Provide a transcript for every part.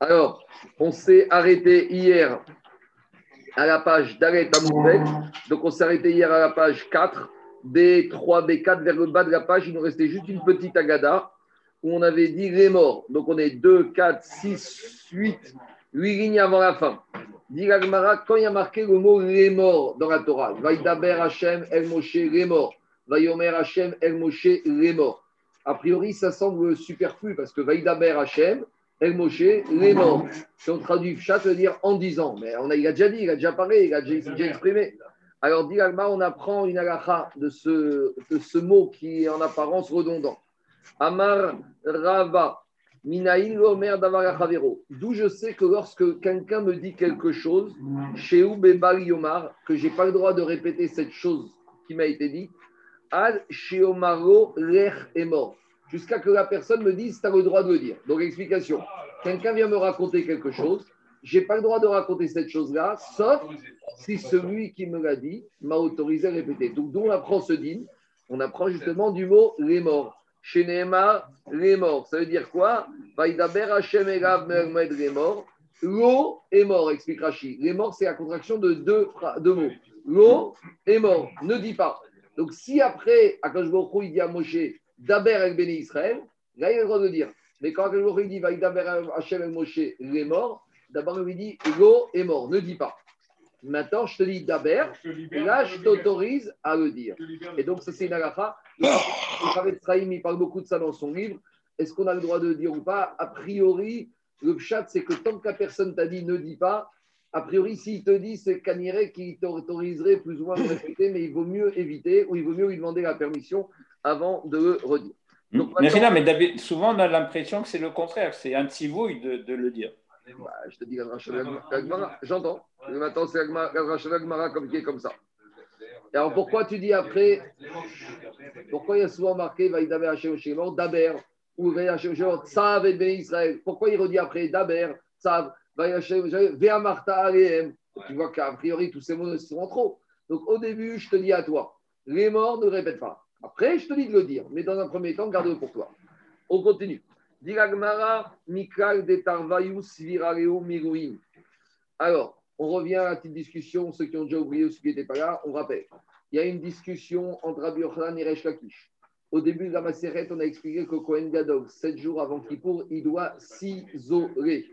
Alors, on s'est arrêté hier à la page d'Aret Amoubet. Donc, on s'est arrêté hier à la page 4, B3, B4, vers le bas de la page. Il nous restait juste une petite agada où on avait dit les morts. Donc, on est 2, 4, 6, 8, 8 lignes avant la fin. Dit quand il y a marqué le mot les morts dans la Torah, Vaïdaber Hachem, El Moshe, les morts. Vaïomer Hachem, El Moshe, les morts. A priori, ça semble superflu parce que Vaïdaber Hachem, El Moshe, les morts. Si on traduit chat, veut dire en disant. Mais on a, il a déjà dit, il a déjà parlé, il a déjà, exprimé. Alors, dit on apprend une alacha de ce, de ce mot qui est en apparence redondant. Amar Rava, Minaïl Omer D'où je sais que lorsque quelqu'un me dit quelque chose, chez Ubebal Yomar, que je n'ai pas le droit de répéter cette chose qui m'a été dite, Al Sheomaro Lech est mort. Jusqu'à que la personne me dise, tu as le droit de le dire. Donc, explication. Quelqu'un vient me raconter quelque chose, je n'ai pas le droit de raconter cette chose-là, sauf si celui qui me l'a dit m'a autorisé à répéter. Donc, d'où on apprend ce dîme On apprend justement du mot les morts. Chez les morts. Ça veut dire quoi Vaïdaber Hashem Elav les morts. L'eau est mort, explique Rashi. Les morts, c'est la contraction de deux, mots. L'eau est mort. Ne dis pas. Donc, si après, Akash il dit à Moshe, Daber el Béni Israël, là, il a le droit de dire. Mais quand il dit, Vaïdaber Hashem el Moshe, les morts, d'abord, il lui dit, l'eau est mort. Ne dis pas. Maintenant, je te dis Daber, et là, je t'autorise à le dire. Et donc, ça, c'est une agacha. Le Sraïm, il parle beaucoup de ça dans son livre. Est-ce qu'on a le droit de le dire ou pas? A priori, le chat, c'est que tant que la personne t'a dit ne dis pas, a priori, s'il te dit, c'est Caniré qui t'autoriserait plus ou moins à répéter, mais il vaut mieux éviter ou il vaut mieux lui demander la permission avant de le redire. Donc, mais, mais souvent, on a l'impression que c'est le contraire, c'est un petit de, de le dire. Bah, je te dis, j'entends. Maintenant, c'est Gmara comme qui est comme ça. Et alors, pourquoi tu dis après Pourquoi il y a souvent marqué Vaïdaber Hashem Shemor, Daber, ou Hashem Shemor, Tzav et Ben Israël Pourquoi il redit après Daber, Tzav, Ve'amarta Aleem Tu vois qu'a priori, tous ces mots sont trop. Donc, au début, je te dis à toi, les morts ne répètent pas. Après, je te dis de le dire, mais dans un premier temps, garde-le pour toi. On continue. Alors, on revient à la petite discussion, ceux qui ont déjà oublié ou ceux qui n'étaient pas là, on rappelle. Il y a une discussion entre Rabbi et Resh Lakish. Au début de la Maseret, on a expliqué que Kohen Gadol, sept jours avant Kippour, il doit s'isoler.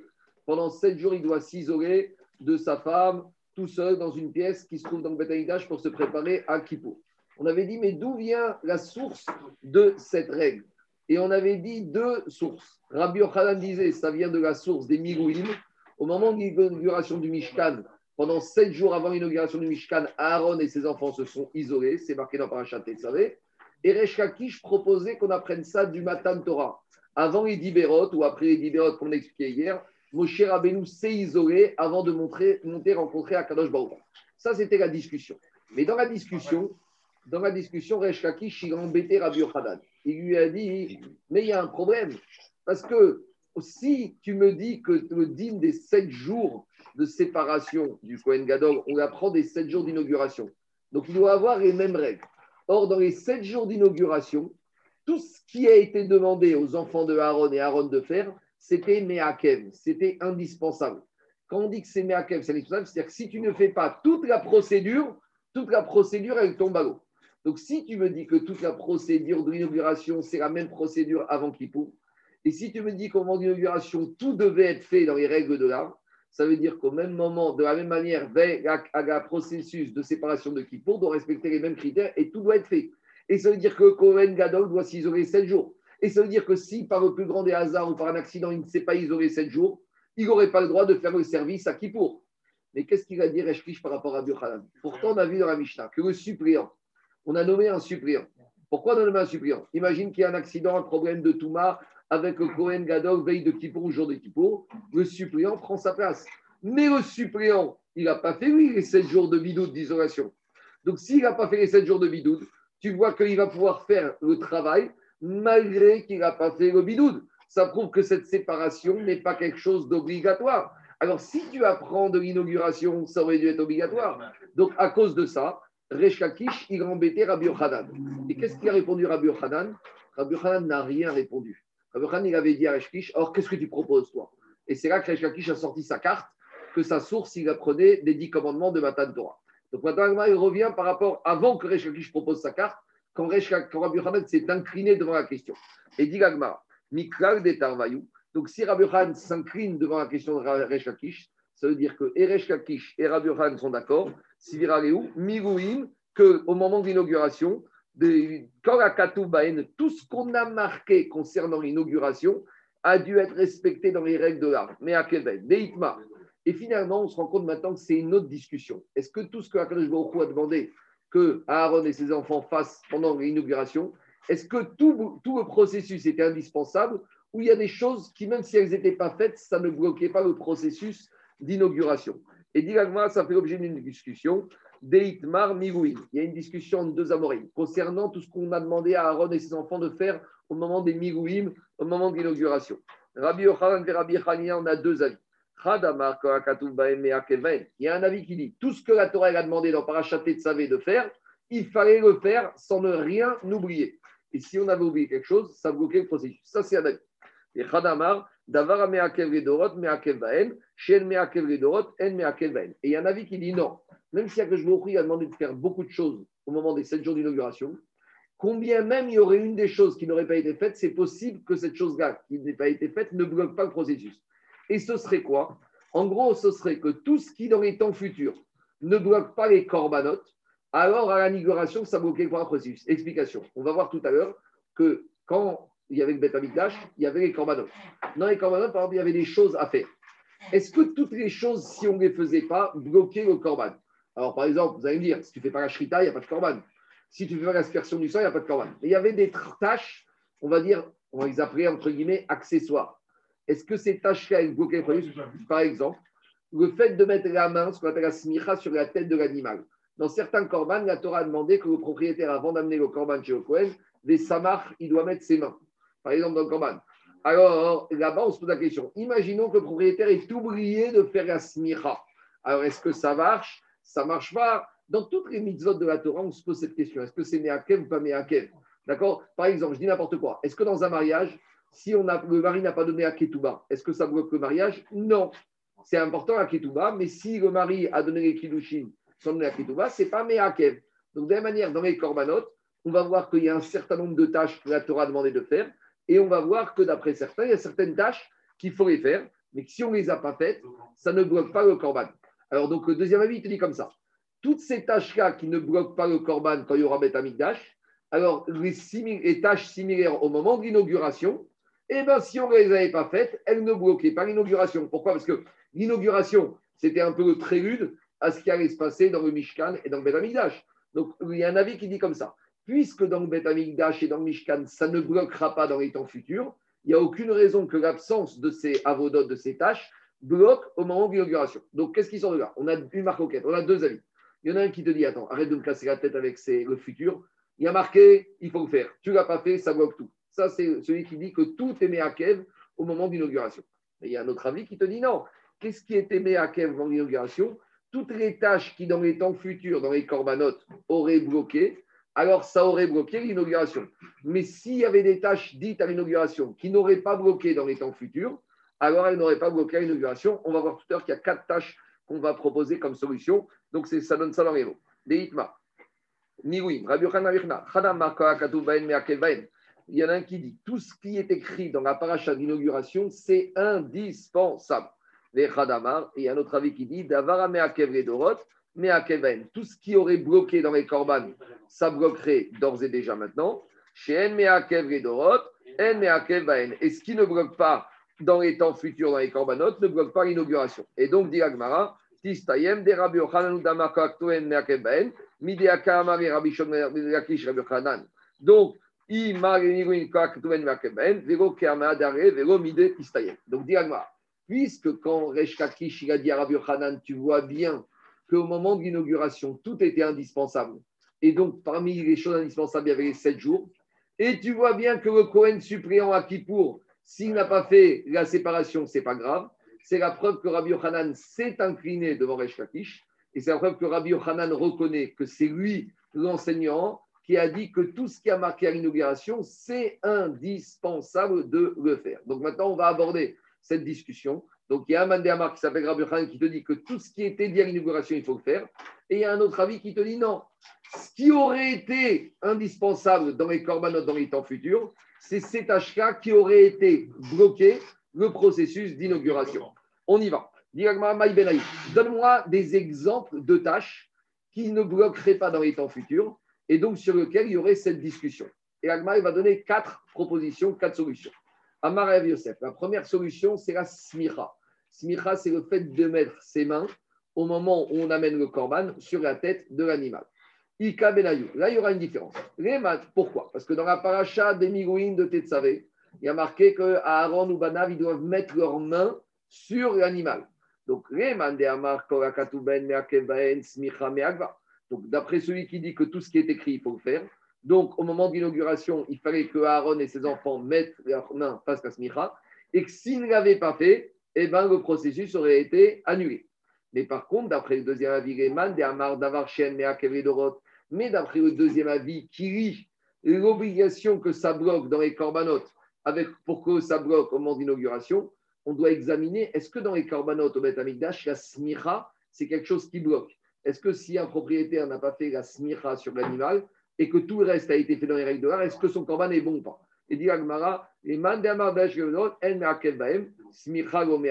Pendant sept jours, il doit s'isoler de sa femme, tout seul, dans une pièce qui se trouve dans le Beth pour se préparer à Kippour. On avait dit, mais d'où vient la source de cette règle? Et on avait dit deux sources. Rabbi Yochanan disait, ça vient de la source des Mirouim. Au moment de l'inauguration du Mishkan, pendant sept jours avant l'inauguration du Mishkan, Aaron et ses enfants se sont isolés. C'est marqué dans Parashat Tetzavé. Et Resh proposait qu'on apprenne ça du Matan Torah. Avant les Dibérot ou après les Dibérot, comme on expliqué hier, Moshe Rabbeinu s'est isolé avant de montrer, monter rencontrer Akadosh Baruch. Ça, c'était la discussion. Mais dans la discussion, dans la discussion, Resh Lakish, il a embêté Rabbi Yochanan il lui a dit, mais il y a un problème. Parce que si tu me dis que le dîme des sept jours de séparation du Kohen Gadol, on apprend des sept jours d'inauguration. Donc il doit avoir les mêmes règles. Or, dans les sept jours d'inauguration, tout ce qui a été demandé aux enfants de Aaron et Aaron de faire, c'était Meakev, c'était indispensable. Quand on dit que c'est Meakev, c'est indispensable, c'est-à-dire que si tu ne fais pas toute la procédure, toute la procédure, elle tombe à l'eau. Donc, si tu me dis que toute la procédure de l'inauguration, c'est la même procédure avant Kippour, et si tu me dis qu'au moment de l'inauguration, tout devait être fait dans les règles de l'art, ça veut dire qu'au même moment, de la même manière, le processus de séparation de Kippour doit respecter les mêmes critères et tout doit être fait. Et ça veut dire que Cohen Gadol doit s'isoler 7 jours. Et ça veut dire que si par le plus grand des hasards ou par un accident, il ne s'est pas isolé 7 jours, il n'aurait pas le droit de faire le service à Kippour. Mais qu'est-ce qu'il a dit Reshkish par rapport à Burkhanan Pourtant, on a vu dans la Mishnah que le suppléant, on a nommé un suppléant. Pourquoi on a nommé un suppléant? Imagine qu'il y a un accident, un problème de Touma avec le Kohen Gadol, veille de Kippour ou jour de Kippour. Le suppléant prend sa place. Mais le suppléant, il n'a pas fait, les 7 jours de bidoute d'isolation. Donc, s'il n'a pas fait les 7 jours de bidoute, tu vois qu'il va pouvoir faire le travail malgré qu'il n'a pas fait le bidoute. Ça prouve que cette séparation n'est pas quelque chose d'obligatoire. Alors, si tu apprends de l'inauguration, ça aurait dû être obligatoire. Donc, à cause de ça, Reshkakish, il a embêté Rabbi Yochanan. Et qu'est-ce qu'il a répondu Rabbi Yochanan? Rabbi Yochanan n'a rien répondu. Rabbi Yochanan, il avait dit à Reshkish, alors qu'est-ce que tu proposes, toi? Et c'est là que Resh a sorti sa carte, que sa source, il apprenait des dix commandements de Matan Torah. Donc maintenant, il revient par rapport, avant que Resh propose sa carte, quand, Rabbi Hanan s'est incliné devant la question. Et dit Gagmar, Mikral de Tarvayou. Donc si Rabbi Hanan s'incline devant la question de Resh ça veut dire que Eresh Lakish et Rabbi Yochanan sont d'accord, Siviraleu, Mirouim, qu'au moment de l'inauguration, tout ce qu'on a marqué concernant l'inauguration a dû être respecté dans les règles de l'art. Mais à quel Deitma. Et finalement, on se rend compte maintenant que c'est une autre discussion. Est-ce que tout ce que Akadosh Baruch a demandé que Aaron et ses enfants fassent pendant l'inauguration, est-ce que tout, tout le processus était indispensable ou il y a des choses qui, même si elles n'étaient pas faites, ça ne bloquait pas le processus d'inauguration? Et directement, ça fait l'objet d'une discussion. Deitmar Mirouin. Il y a une discussion entre deux amorim concernant tout ce qu'on a demandé à Aaron et ses enfants de faire au moment des Mirouim, au moment de l'inauguration. Rabbi Yochanan et Rabbi Chania, on a deux avis. Il y a un avis qui dit tout ce que la Torah a demandé dans Parashat Tzavé de faire, il fallait le faire sans ne rien oublier. Et si on avait oublié quelque chose, ça bloquait le processus. Ça, c'est un avis. Et Khadamar, Davar Meakev Redorot, Meakev Vaen, Shen Meakev Redorot, En Meakev Vaen. Et il y a un avis qui dit non, même si Akashboukri a demandé de faire beaucoup de choses au moment des sept jours d'inauguration, combien même il y aurait une des choses qui n'aurait pas été faite, c'est possible que cette chose-là qui n'ait pas été faite ne bloque pas le processus. Et ce serait quoi? En gros, ce serait que tout ce qui, dans les temps futurs, ne bloque pas les corbanotes, alors à l'inauguration, ça bloquait le processus. Explication. On va voir tout à l'heure que quand il y avait le Beth il y avait les corbanotes. Dans les corbanotes, par exemple, il y avait des choses à faire. Est-ce que toutes les choses, si on ne les faisait pas, bloquaient le corban Alors, par exemple, vous allez me dire, si tu ne fais pas la shrita, il n'y a pas de corban. Si tu fais pas l'aspersion du sang, il n'y a pas de corban. Mais il y avait des tâches, on va dire, on va les appeler entre guillemets accessoires. Est-ce que ces tâches-là, bloquaient le processus Par exemple, le fait de mettre la main, ce qu'on appelle la smicha, sur la tête de l'animal. Dans certains corbanes, la Torah a demandé que le propriétaire, avant d'amener le corban chez le Kohen, des samar, il doit mettre ses mains par exemple dans le Corban. Alors là-bas, on se pose la question. Imaginons que le propriétaire est oublié de faire la smicha. Alors est-ce que ça marche? Ça marche pas. Dans toutes les mitzvot de la Torah, on se pose cette question. Est-ce que c'est Meakev ou pas Meakev? D'accord? Par exemple, je dis n'importe quoi. Est-ce que dans un mariage, si on le mari n'a pas donné à Ketouba, est-ce que ça bloque le mariage? Non. C'est important à Ketouba, mais si le mari a donné les Kiddushin sans donner à Ketouba, ce n'est pas Meakev. Donc, de la même manière, dans les Korbanot, on va voir qu'il y a un certain nombre de tâches que la Torah a demandé de faire. Et on va voir que d'après certains, il y a certaines tâches qu'il faut les faire, mais que si on ne les a pas faites, ça ne bloque pas le corban. Alors, donc, le deuxième avis, il te dit comme ça. Toutes ces tâches-là qui ne bloquent pas le corban quand il y aura Beth Amikdash, alors les, tâches similaires au moment de l'inauguration, eh bien, si on ne les avait pas faites, elles ne bloquaient pas l'inauguration. Pourquoi? Parce que l'inauguration, c'était un peu le prélude à ce qui allait se passer dans le Mishkan et dans le Beth. Donc, il y a un avis qui dit comme ça puisque dans le Amikdash et dans le Mishkan, ça ne bloquera pas dans les temps futurs, il n'y a aucune raison que l'absence de ces avodotes, de ces tâches, bloque au moment de l'inauguration. Donc, qu'est-ce qui sort de là? On a une marque quête, on a deux avis. Il y en a un qui te dit Attends, arrête de me casser la tête avec le futur. Il y a marqué Il faut le faire. Tu ne l'as pas fait, ça bloque tout. Ça, c'est celui qui dit que tout est à Kev au moment de l'inauguration. Il y a un autre avis qui te dit Non. Qu'est-ce qui est aimé à Kev avant l'inauguration? Toutes les tâches qui, dans les temps futurs, dans les corbanotes, auraient bloqué, alors ça aurait bloqué l'inauguration. Mais s'il y avait des tâches dites à l'inauguration qui n'auraient pas bloqué dans les temps futurs, alors elles n'auraient pas bloqué l'inauguration. On va voir tout à l'heure qu'il y a quatre tâches qu'on va proposer comme solution. Donc ça donne ça dans les mots. Il y en a un qui dit tout ce qui est écrit dans la paracha d'inauguration, c'est indispensable. Les Khadamar, et un autre avis qui dit Davarame Dorot, mais à Keven, tout ce qui aurait bloqué dans les korban, ça bloquerait d'ores et déjà maintenant. Chez En Meakev Dorot, En Meakev Et ce qui ne bloque pas dans les temps futurs, dans les korbanot, ne bloque pas l'inauguration. Et donc, dit Agmara, Tistayem, de Rabbi Yochanan, Damaka, Aktoen, Meakev Baen, Mideaka, Amari, Rabbi Yakish, Rabbi Yochanan. Donc. Donc, dit Agmara, puisque quand Resh Kakish, il a dit à Rabbi Yochanan, tu vois bien qu'au moment de l'inauguration, tout était indispensable. Et donc, parmi les choses indispensables, il y avait les sept jours. Et tu vois bien que le Cohen suppléant à Kippour, s'il n'a pas fait la séparation, c'est pas grave. C'est la preuve que Rabbi Yochanan s'est incliné devant Resh Lakish. Et c'est la preuve que Rabbi Yochanan reconnaît que c'est lui, l'enseignant, qui a dit que tout ce qui a marqué à l'inauguration, c'est indispensable de le faire. Donc maintenant, on va aborder cette discussion. Donc, il y a un Mandéamar qui s'appelle Rabbi Khan qui te dit que tout ce qui était dit à l'inauguration, il faut le faire. Et il y a un autre avis qui te dit non. Ce qui aurait été indispensable dans les corbanotes dans les temps futurs, c'est cet HK qui aurait été bloqué le processus d'inauguration. On y va. Donne-moi des exemples de tâches qui ne bloqueraient pas dans les temps futurs et donc sur lesquelles il y aurait cette discussion. Et Agma, va donner quatre propositions, quatre solutions. Amar Yosef, la première solution, c'est la smicha. Smicha, c'est le fait de mettre ses mains au moment où on amène le korban sur la tête de l'animal. Ika Benayou. Là, il y aura une différence. Les pourquoi? Parce que dans la paracha des Migouines de Tetzavé, il y a marqué que Aaron ou Banav, ils doivent mettre leurs mains sur l'animal. Donc, donc, d'après celui qui dit que tout ce qui est écrit, il faut le faire. Donc, au moment de l'inauguration, il fallait que Aaron et ses enfants mettent leurs mains face à Smicha. Et que s'ils ne l'avaient pas fait, eh ben, le processus aurait été annulé. Mais par contre, d'après le deuxième avis, mais d'après le deuxième avis, qui lit l'obligation que ça bloque dans les corbanotes, avec, pour que ça bloque au moment d'inauguration, on doit examiner est-ce que dans les corbanotes au Beth Amikdash, la smicha, c'est quelque chose qui bloque? Est-ce que si un propriétaire n'a pas fait la smicha sur l'animal et que tout le reste a été fait dans les règles de l'art, est-ce que son corban est bon ou pas? Et dit Agmara,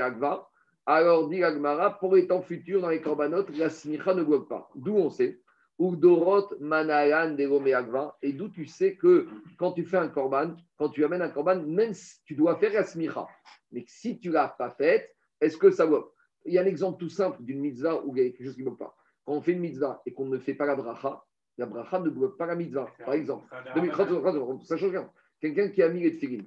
agva. Alors dit Agmara, pour les temps futurs dans les corbanotes, la smicha ne bloque pas. D'où on sait Dorot Manayan Agva. Et d'où tu sais que quand tu fais un korban, quand tu amènes un korban, même si tu dois faire la smicha, mais si tu ne l'as pas faite, est-ce que ça va Il y a un exemple tout simple d'une mitzvah où il y a quelque chose qui ne bloque pas. Quand on fait une mitzvah et qu'on ne fait pas la bracha, la bracha ne bloque pas la mitzvah. Par exemple, ça change rien. Quelqu'un qui a mis les tefillin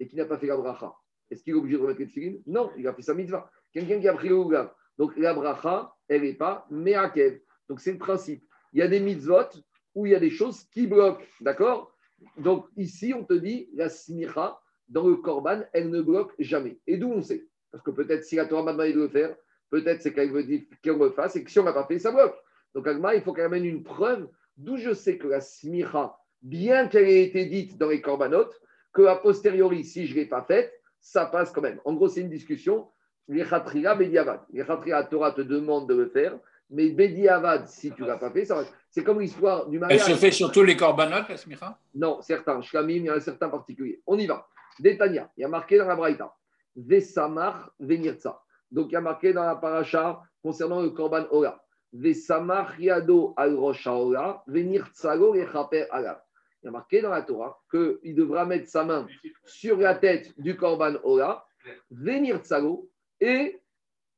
et qui n'a pas fait la bracha, est-ce qu'il est obligé de remettre les tefillin Non, il a fait sa mitzvah. Quelqu'un qui a pris le ougav, donc la bracha, elle n'est pas me'akev. Donc c'est le principe. Il y a des mitzvot où il y a des choses qui bloquent. D'accord? Donc ici, on te dit la smicha, dans le korban, elle ne bloque jamais. Et d'où on sait? Parce que peut-être si la Torah m'a demandé de le faire, peut-être c'est qu'elle veut dire qu'on le fasse et que si on ne l'a pas fait, ça bloque. Donc Agma, il faut qu'elle amène une preuve d'où je sais que la smicha, bien qu'elle ait été dite dans les corbanotes, que a posteriori, si je ne l'ai pas faite, ça passe quand même. En gros, c'est une discussion. Les khatria, bediavad. Les khatria, Torah te demande de le faire, mais bediavad, si tu ne l'as pas fait, ça C'est comme l'histoire du mariage. Elle se fait sur tous les corbanotes, la smicha? Non, certains. Shlamim, il y a un certain particulier. On y va. Détania, il y a marqué dans la Braïta, Vesamar Venirza. Donc il y a marqué dans la paracha concernant le Korban Ola. Vesamar Yado al Rosh Ola, Venirzago Echaper Alav. Il y a marqué dans la Torah qu'il devra mettre sa main sur la tête du Korban Ola, Venirzago, et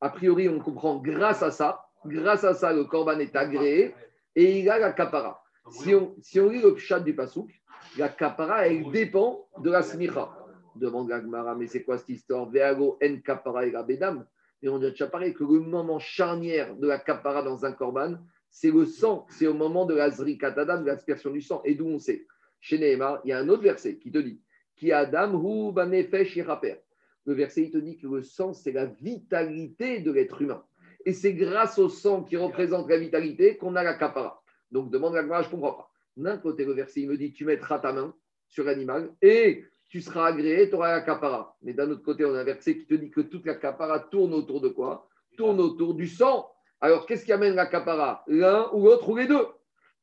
a priori on comprend grâce à ça, grâce à ça le Korban est agréé et il a la kapara. Si on, si on lit le chat du Pasouk, la kapara, elle dépend de la smicha. Demande Gagmara, mais c'est quoi cette histoire? Veago en kapara et bedam. Et on a déjà que le moment charnière de la kapara dans un korban, c'est le sang, c'est au moment de la zrikatadam, de l'aspersion du sang. Et d'où on sait Chez Nehemar, il y a un autre verset qui te dit Ki Adam hu Le verset, il te dit que le sang, c'est la vitalité de l'être humain. Et c'est grâce au sang qui représente la vitalité qu'on a la kapara. Donc demande Gagmara, je ne comprends pas. D'un côté, le verset, il me dit Tu mettras ta main sur l'animal et tu seras agréé, tu auras la capara. Mais d'un autre côté, on a un verset qui te dit que toute la capara tourne autour de quoi? Tourne autour du sang. Alors, qu'est-ce qui amène la capara L'un ou l'autre ou les deux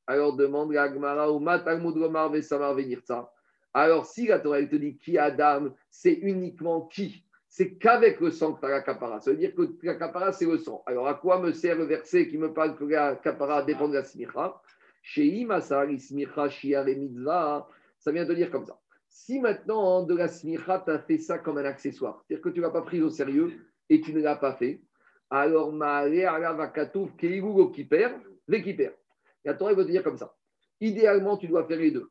Alors, demande la Agmara ou Matalmud Vesamar ça. Alors, si la Torah te dit qui Adam, c'est uniquement qui? C'est qu'avec le sang que tu as la capara. Ça veut dire que la capara, c'est le sang. Alors, à quoi me sert le verset qui me parle que la capara dépend de la smicha Chez smicha, mitzvah. Ça vient de dire comme ça. Si maintenant, de la smicha, tu as fait ça comme un accessoire, c'est-à-dire que tu ne l'as pas pris au sérieux et tu ne l'as pas fait, alors qui perd, La Torah veut te dire comme ça. Idéalement, tu dois faire les deux.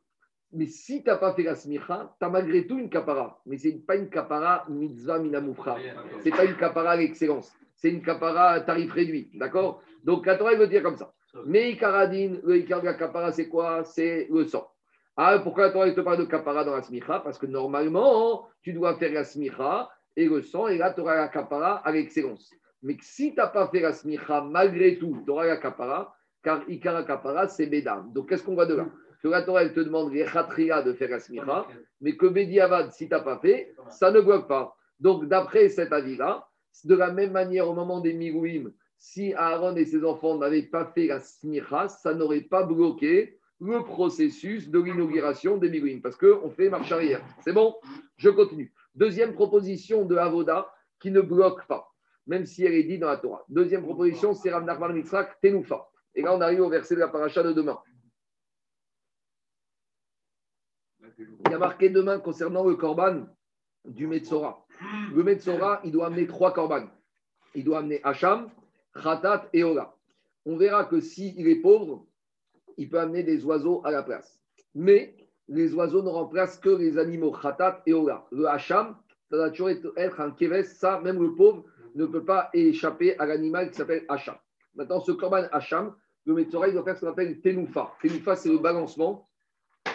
Mais si tu n'as pas fait la smicha, tu as malgré tout une kapara. Mais ce n'est pas une kapara mitzvah minamufra. Ce n'est pas une kapara à l'excellence. C'est une kapara à tarif réduit. D'accord? Donc la Torah veut te dire comme ça. Mais Ikaradin, le Ikar de la kapara, c'est quoi? C'est le sang. Ah, pourquoi la Torah te parle de kapara dans la smicha? Parce que normalement, tu dois faire la smicha et le sang, et là, tu auras la kapara à l'excellence. Mais si tu n'as pas fait la smicha, malgré tout, tu auras la kapara, car ikara kapara, c'est bedam. Donc, qu'est-ce qu'on voit de là? Que la Torah, elle te demande les de faire la smicha, mais que Bediavad, si tu n'as pas fait, ça ne bloque pas. Donc, d'après cet avis-là, de la même manière, au moment des Mirouim, si Aaron et ses enfants n'avaient pas fait la smicha, ça n'aurait pas bloqué le processus de l'inauguration des Mirouim, parce qu'on fait marche arrière. C'est bon? Je continue. Deuxième proposition de Avoda qui ne bloque pas, même si elle est dit dans la Torah. Deuxième proposition, c'est Rav Nachman Mitzrak, Tenoufa. Et là, on arrive au verset de la paracha de demain. Il y a marqué demain concernant le korban du Metzora. Le Metzora, il doit amener trois korban. Il doit amener Hacham, Khatat et Ola. On verra que s'il est pauvre, il peut amener des oiseaux à la place. Mais les oiseaux ne remplacent que les animaux Khatat et Ola. Le Hacham, ça doit toujours être un keves, ça, même le pauvre ne peut pas échapper à l'animal qui s'appelle Hacham. Maintenant, ce korban Hacham, le Metzora, il doit faire ce qu'on appelle Tenoufa. Tenoufa, c'est le balancement.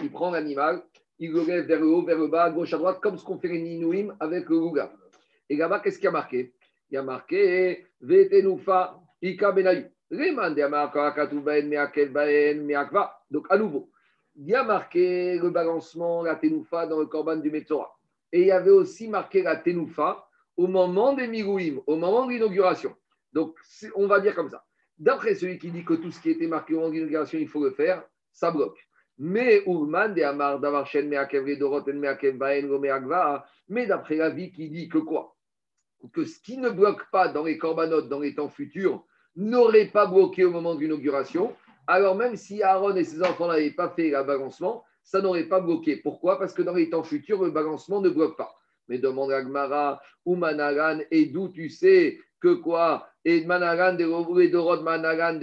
Il prend l'animal, il le lève vers le haut, vers le bas, à gauche, à droite, comme ce qu'on fait les Ninouim avec le Rouga. Et là-bas, qu'est-ce qu'il y a marqué? Il y a marqué Vetenoufa Ika Benayu. Donc, à nouveau, il y a marqué le balancement, la tenoufa dans le corban du Metzora. Et il y avait aussi marqué la tenoufa au moment des Mirouim, au moment de l'inauguration. Donc, on va dire comme ça. D'après celui qui dit que tout ce qui était marqué au moment de l'inauguration, il faut le faire, ça bloque. Mais Urman mais d'après la vie qui dit que quoi? Que ce qui ne bloque pas dans les corbanotes dans les temps futurs n'aurait pas bloqué au moment de l'inauguration. Alors même si Aaron et ses enfants n'avaient pas fait le balancement, ça n'aurait pas bloqué. Pourquoi? Parce que dans les temps futurs, le balancement ne bloque pas. Mais demande Agmara ou Manaran, et d'où tu sais que quoi? Et Manaran, de Manaran,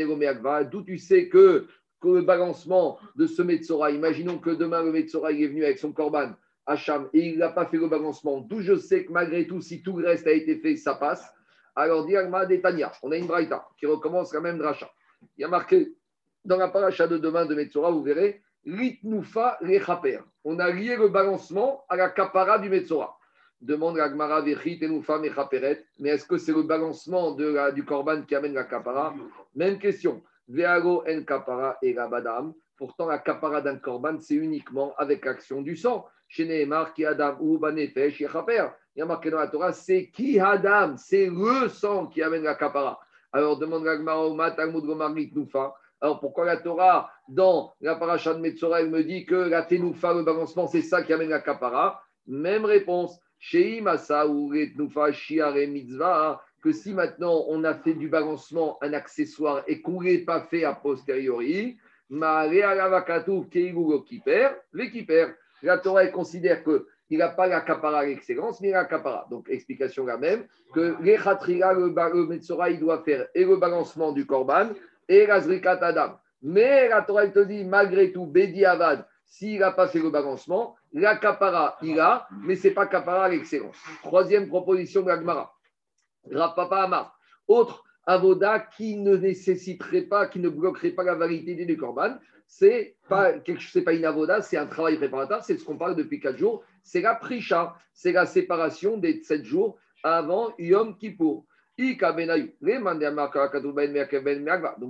d'où tu sais que que le balancement de ce Metzora, imaginons que demain le Metzora est venu avec son korban Hacham et il n'a pas fait le balancement, d'où je sais que malgré tout, si tout le reste a été fait, ça passe. Alors, dit Agma Tania, on a une braïta qui recommence la même dracha. Il y a marqué dans la paracha de demain de Metzora, vous verrez, Ritnufa Rechaper. On a lié le balancement à la kapara du Metzora. Demande Agmara. Mais est-ce que c'est le balancement du korban qui amène la kapara? Même question. Veago en kapara et rabadam. Pourtant, la kapara d'un korban, c'est uniquement avec l'action du sang. Chez Nehemar, ki adam ou banefesh. Il y a marqué dans la Torah, c'est ki adam, c'est le sang qui amène la kapara. Alors demande Gagmara Talmud Gomarlit Nufa. Alors pourquoi la Torah, dans la paracha de Metzora, elle me dit que la tenoufa, le balancement, c'est ça qui amène la kapara? Même réponse. Chez ou Nufa Shiare Mitzvah que si maintenant on a fait du balancement un accessoire et qu'on ne pas fait a posteriori, la Torah considère qu'il n'a pas la capara à l'excellence, mais la capara. Donc, explication la même, que les le, le il doit faire et le balancement du korban et la zrikat adam. Mais la Torah te dit, malgré tout, Bedi Avad, s'il n'a pas fait le balancement, la capara, il a, mais ce n'est pas capara à l'excellence. Troisième proposition de la Gemara. Rapapa Amar. Autre avoda qui ne nécessiterait pas, qui ne bloquerait pas la validité du Corban, c'est pas pas une avoda, c'est un travail préparatoire, c'est ce qu'on parle depuis quatre jours, c'est la prisha, c'est la séparation des sept jours avant Yom Kippour. Donc,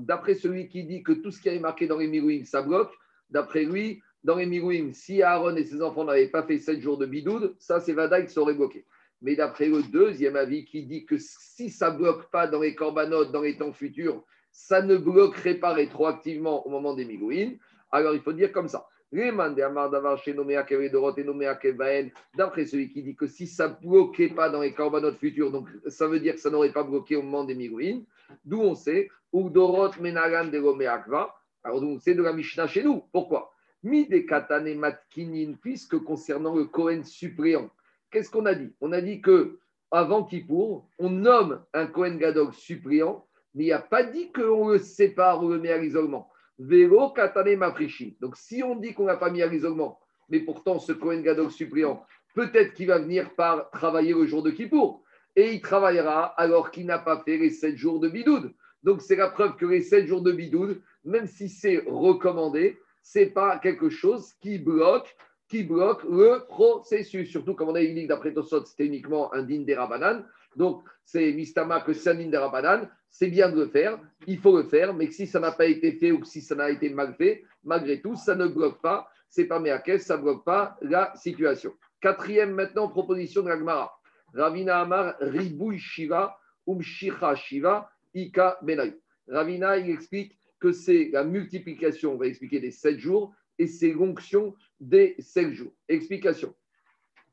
d'après celui qui dit que tout ce qui est marqué dans les mirouim, ça bloque, d'après lui, dans les mirouim, si Aaron et ses enfants n'avaient pas fait sept jours de bidoud, ça, c'est Vada qui serait bloqué. Mais d'après le deuxième avis qui dit que si ça ne bloque pas dans les corbanotes, dans les temps futurs, ça ne bloquerait pas rétroactivement au moment des migouines, alors il faut dire comme ça. D'après celui qui dit que si ça ne bloquait pas dans les corbanotes futurs, donc ça veut dire que ça n'aurait pas bloqué au moment des migouines, d'où on sait, Ugdorot Menagan de alors donc c'est de la Mishnah chez nous. Pourquoi? Mi de Katane Matkinin, puisque concernant le Kohen suppléant, qu'est-ce qu'on a dit? On a dit que avant Kippour, on nomme un Kohen Gadol suppléant, mais il n'y a pas dit qu'on le sépare ou le met à l'isolement. Vélo katane mafrichi. Donc si on dit qu'on n'a pas mis à l'isolement, mais pourtant ce Kohen Gadol suppléant, peut-être qu'il va venir par travailler le jour de Kippour. Et il travaillera alors qu'il n'a pas fait les sept jours de bidoud. Donc c'est la preuve que les sept jours de bidoud, même si c'est recommandé, ce n'est pas quelque chose qui bloque qui bloque le processus. Surtout, comme on a dit d'après Tosot, c'était uniquement un din des. Donc, c'est Mistama que c'est un din des. C'est bien de le faire, il faut le faire, mais si ça n'a pas été fait ou si ça n'a été mal fait, malgré tout, ça ne bloque pas. C'est pas Meakes, ça ne bloque pas la situation. Quatrième maintenant proposition de la Gemara. Ravina Amar Ribouy Shiva, Umshicha Shiva, Ika Benay. Ravina, il explique que c'est la multiplication, on va expliquer des sept jours, et c'est l'onction des sept jours. Explication.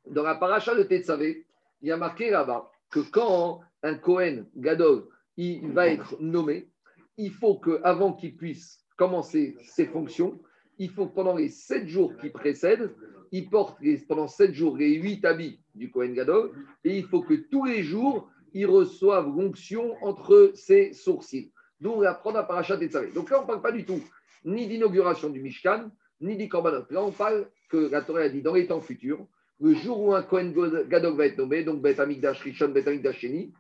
Dans la paracha de Tetzavé, il y a marqué là-bas que quand un Kohen Gadol il va être nommé, il faut qu'avant qu'il puisse commencer ses fonctions, il faut que pendant les sept jours qui précèdent, il porte pendant sept jours les huit habits du Kohen Gadol, et il faut que tous les jours, il reçoive l'onction entre ses sourcils. D'où on va prendre à Parachat Tetzavé. Donc là, on ne parle pas du tout ni d'inauguration du Mishkan, ni du Korbanot. Là, on parle que la Torah a dit dans les temps futurs, le jour où un Kohen Gadol va être nommé, donc Bet Amikdash Rishon, Bet Amikdash Sheni,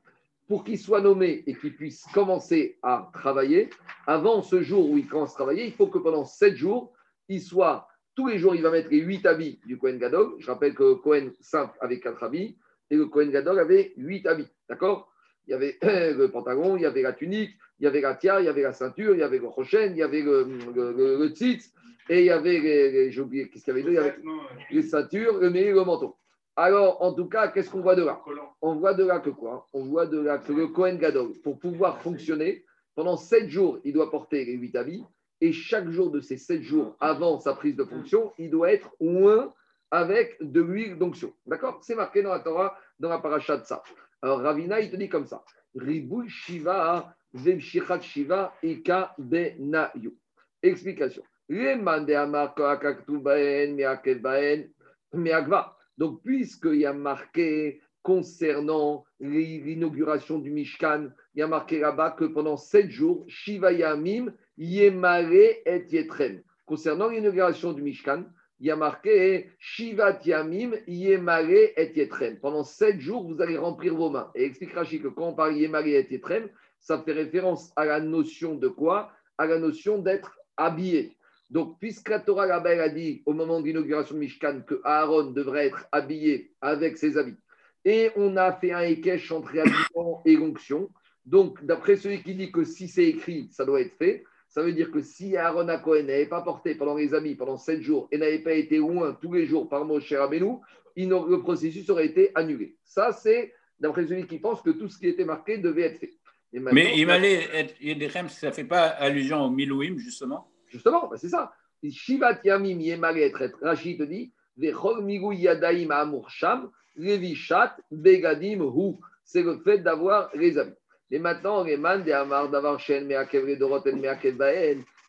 pour qu'il soit nommé et qu'il puisse commencer à travailler, avant ce jour où il commence à travailler, il faut que pendant sept jours, il soit, tous les jours, il va mettre les huit habits du Kohen Gadol. Je rappelle que le Kohen simple avait quatre habits et le Kohen Gadol avait huit habits. D'accord? Il y avait le pantalon, il y avait la tunique, il y avait la tiare, il y avait la ceinture, il y avait le rochen, il y avait le, le, tzitz, et il y avait, les, j'ai oublié, qu'est-ce qu'il y avait Il y avait les ceintures, le le manteau. Alors, en tout cas, qu'est-ce qu'on voit de là? On voit de là que quoi? On voit de là que le Kohen Gadol, pour pouvoir fonctionner, pendant sept jours, il doit porter les huit habits. Et chaque jour de ces sept jours avant sa prise de fonction, il doit être loin avec de l'huile d'onction. D'accord? C'est marqué dans la Torah, dans la paracha de ça. Alors, Ravina, il te dit comme ça Ribul Shiva, Vemshichat Shiva, Eka Benayu. Explication. Donc, puisqu'il y a marqué concernant l'inauguration du Mishkan, il y a marqué là-bas que pendant sept jours, Shiva Yamim, Yemare et Yetrem. Concernant l'inauguration du Mishkan, il y a marqué Shiva Yamim, Yemare et Yetrem. Pendant sept jours, vous allez remplir vos mains. Et explique Rachid que quand on parle Yemare et Yetrem, ça fait référence à la notion de quoi? À la notion d'être habillé. Donc, puisque la Torah a dit au moment de l'inauguration de Mishkan que Aaron devrait être habillé avec ses habits, et on a fait un ékesh entre habillement et l'onction, donc d'après celui qui dit que si c'est écrit, ça doit être fait, ça veut dire que si Aaron à Cohen n'avait pas porté pendant les habits pendant sept jours et n'avait pas été loin tous les jours par Moshe Rabbeinu, le processus aurait été annulé. Ça, c'est d'après celui qui pense que tout ce qui était marqué devait être fait. Mais il m'allait être, ça ne fait pas allusion au Milouim, justement? Justement, ben, c'est ça. Shivat Yamim Rachid te dit, Yadaim Sham, Begadim Hu. C'est le fait d'avoir les amis. Et maintenant, les man de Amar Baen.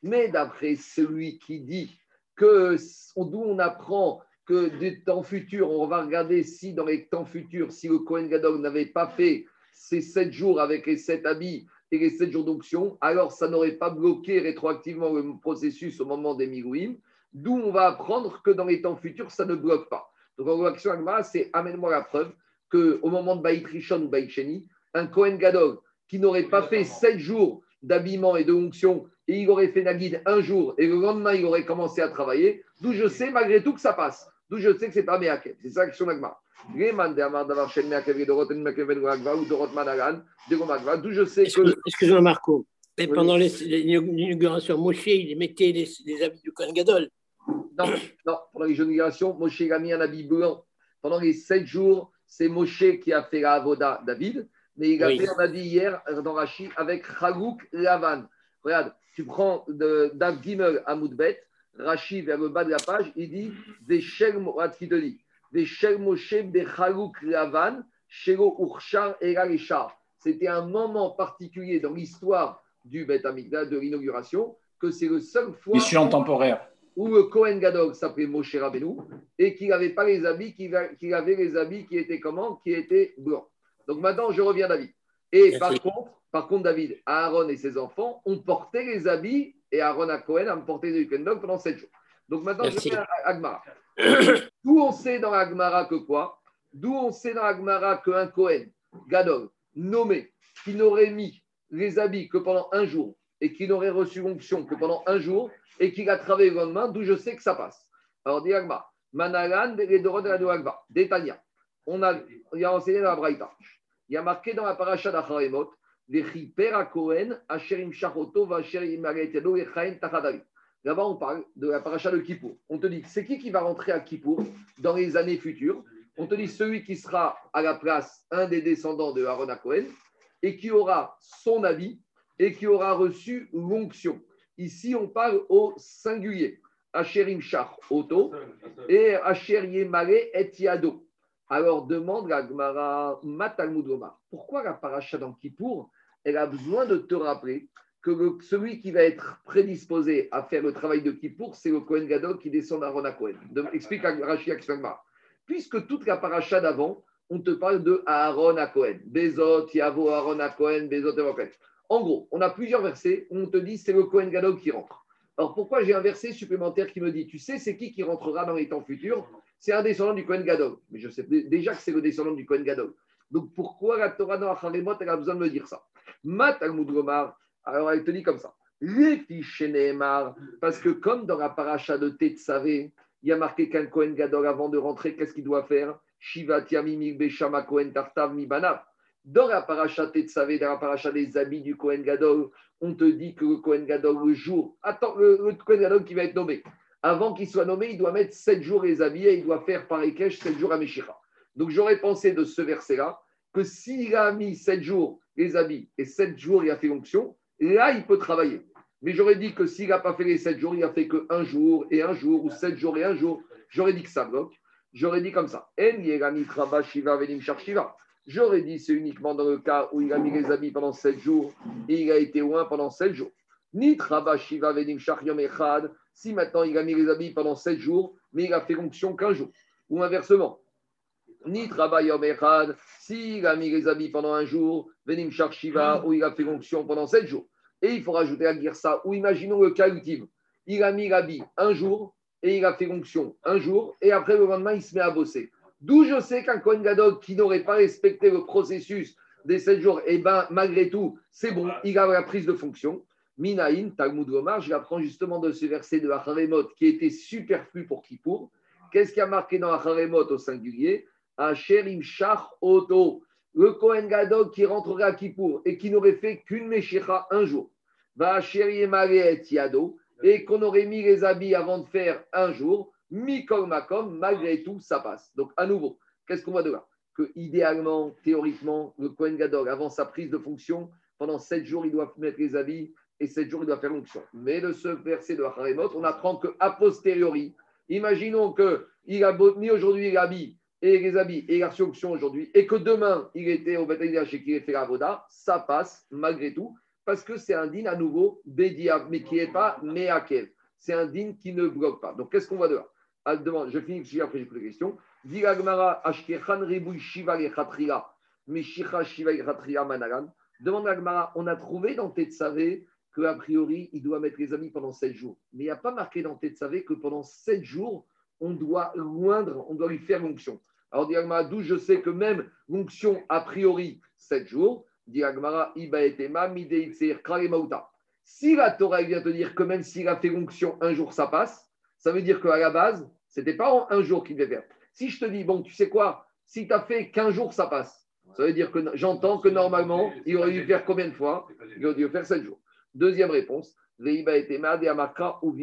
Mais d'après celui qui dit que d'où on apprend que des temps futurs, on va regarder si dans les temps futurs, si le Kohen Gadol n'avait pas fait ces sept jours avec les sept habits et les 7 jours d'onction, alors ça n'aurait pas bloqué rétroactivement le processus au moment des Milouim, d'où on va apprendre que dans les temps futurs, ça ne bloque pas. Donc en réaction c'est amène-moi la preuve qu'au moment de Baït Rishon ou Baït un Kohen Gadol qui n'aurait pas fait 7 jours d'habillement et de onction, et il aurait fait Nagid un jour, et le lendemain, il aurait commencé à travailler, d'où je sais malgré tout que ça passe. D'où je sais que c'est pas Meakev. C'est ça question d'Agma. D'où je sais que. Excuse-moi, Marco. Et pendant l'inauguration, Moshe, il mettait les, habits du Kohen Gadol. Non, non, pendant l'inauguration, Moshe a mis un habit blanc. Pendant les sept jours, c'est Moshe qui a fait la Avoda David, mais il a fait un habit hier dans Rashi avec Chagouk Lavan. Regarde, tu prends Dav Gimel à Moudbet, Rashi vers le bas de la page, il dit Des Morat qui te dit c'était un moment particulier dans l'histoire du Beth Amikdash, de l'inauguration, que c'est le seul fois temporaire. où le Kohen Gadol s'appelait Moshe Rabbeinu et qu'il n'avait pas les habits, qu'il avait les habits qui étaient comment? Qui étaient blancs. Donc maintenant, je reviens David. Et par contre, par contre, David, Aaron et ses enfants ont porté les habits et Aaron à Cohen a porté les Kohen pendant sept jours. Donc maintenant, je reviens à Agmara. D'où on sait dans Agmara que quoi? D'où on sait dans Agmara qu'un Cohen, Gadol, nommé, qui n'aurait mis les habits que pendant un jour et qui n'aurait reçu l'onction que pendant un jour et qu'il a travaillé le lendemain, d'où je sais que ça passe. Alors, dit Agmara, Manalan, les de la Agba, Détania. On a, il a enseigné dans la Braïta. Il y a marqué dans la paracha d'Acharemot. Là-bas, on parle de la paracha de Kippour. On te dit, c'est qui qui va rentrer à Kippour dans les années futures? On te dit celui qui sera à la place, un des descendants de Aaron à Cohen, et qui aura son avis et qui aura reçu l'onction. Ici, on parle au singulier. Asherim Shach Oto et Asher Yemare et. Alors demande la Gemara Matalmud Pourquoi la paracha dans Kippour, elle a besoin de te rappeler que celui qui va être prédisposé à faire le travail de Kippour, c'est le Kohen Gadol qui descend à Kohen. explique Rashi Puisque toute la paracha d'avant, on te parle de Aaron à Kohen. Bezot, Yavo, Aaron à Kohen, Bezot. En gros, on a plusieurs versets où on te dit c'est le Kohen Gadol qui rentre. Alors pourquoi j'ai un verset supplémentaire qui me dit tu sais c'est qui qui rentrera dans les temps futurs? C'est un descendant du Kohen Gadol. Mais je sais déjà que c'est le descendant du Kohen Gadol. Donc pourquoi la Torah dans Acharemot elle a besoin de me dire ça? Mat Gomar, alors elle te dit comme ça. Parce que comme dans la paracha de Tetsavé, il y a marqué qu'un Kohen Gadol avant de rentrer, qu'est-ce qu'il doit faire? Shivat Yamimik Beshama Kohen Tartav Mibanav. Dans la paracha Tetsavé, dans la paracha des habits du Kohen Gadol, on te dit que le Kohen Gadol, le jour, attends, le, Kohen Gadol qui va être nommé, avant qu'il soit nommé, il doit mettre 7 jours les habits et il doit faire par Ekech 7 jours à Meshira. Donc j'aurais pensé de ce verset-là que s'il a mis 7 jours les habits et 7 jours il a fait l'onction, là il peut travailler. Mais j'aurais dit que s'il n'a pas fait les 7 jours, il a fait que un jour et un jour, ou 7 jours et un jour, j'aurais dit que ça bloque. J'aurais dit comme ça. En Shiva Venim Shiva. J'aurais dit c'est uniquement dans le cas où il a mis les habits pendant 7 jours et il a été loin pendant 7 jours. Ni Shiva Venim Echad, si maintenant il a mis les habits pendant 7 jours, mais il a fait l'onction qu'un jour. Ou inversement. Ni Yom Echad, s'il a mis les habits pendant un jour, Venim Shiva, où il a fait l'onction pendant 7 jours. Et il faut rajouter à dire ça, ou imaginons le cas ultime. Il a mis l'habit un jour et il a fait l'onction un jour, et après le lendemain, il se met à bosser. D'où je sais qu'un Kohen Gadol qui n'aurait pas respecté le processus des sept jours, et eh ben, malgré tout, c'est bon, il a la prise de fonction. Minaïn, Talmud Gomar, je l'apprends justement de ce verset de Acharemot qui était superflu pour Kippour. Qu'est-ce qui a marqué dans Acharemot au singulier? Asherim Shach Oto. Le Kohen Gadol qui rentrerait à Kippour et qui n'aurait fait qu'une Meshicha un jour. Va et Yado. Et qu'on aurait mis les habits avant de faire un jour. Mikol Makom, malgré tout, ça passe. Donc, à nouveau, qu'est-ce qu'on voit de là Que idéalement, théoriquement, le Kohen Gadol, avant sa prise de fonction, pendant sept jours, il doit mettre les habits et sept jours, il doit faire l'onction. Mais de ce verset de Haremot, on apprend qu'à posteriori, imaginons qu'il a mis aujourd'hui les habits et les habits et la fonction aujourd'hui, et que demain, il était au Bataillon chez qui il fait la Voda, ça passe malgré tout, parce que c'est un din à nouveau Bédia, mais qui n'est pas Meakev. C'est un din qui ne bloque pas. Donc, qu'est-ce qu'on voit de là je finis je après j'ai plus de questions. Demande à Gmara, on a trouvé dans Tetsavé qu'a priori, il doit mettre les amis pendant 7 jours. Mais il n'y a pas marqué dans Tetsavé que pendant 7 jours, on doit loindre, on doit lui faire l'onction. Alors, dit d'où je sais que même l'onction, a priori, 7 jours, dit Si la Torah vient te dire que même s'il a fait l'onction un jour, ça passe, ça veut dire qu'à la base, ce n'était pas un jour qu'il devait faire. Si je te dis, bon, tu sais quoi, si tu as fait 15 jours, ça passe. Ça veut dire que j'entends que normalement, il aurait dû faire combien de fois Il aurait dû faire 7 jours. Deuxième réponse, Veiba et Amaka ou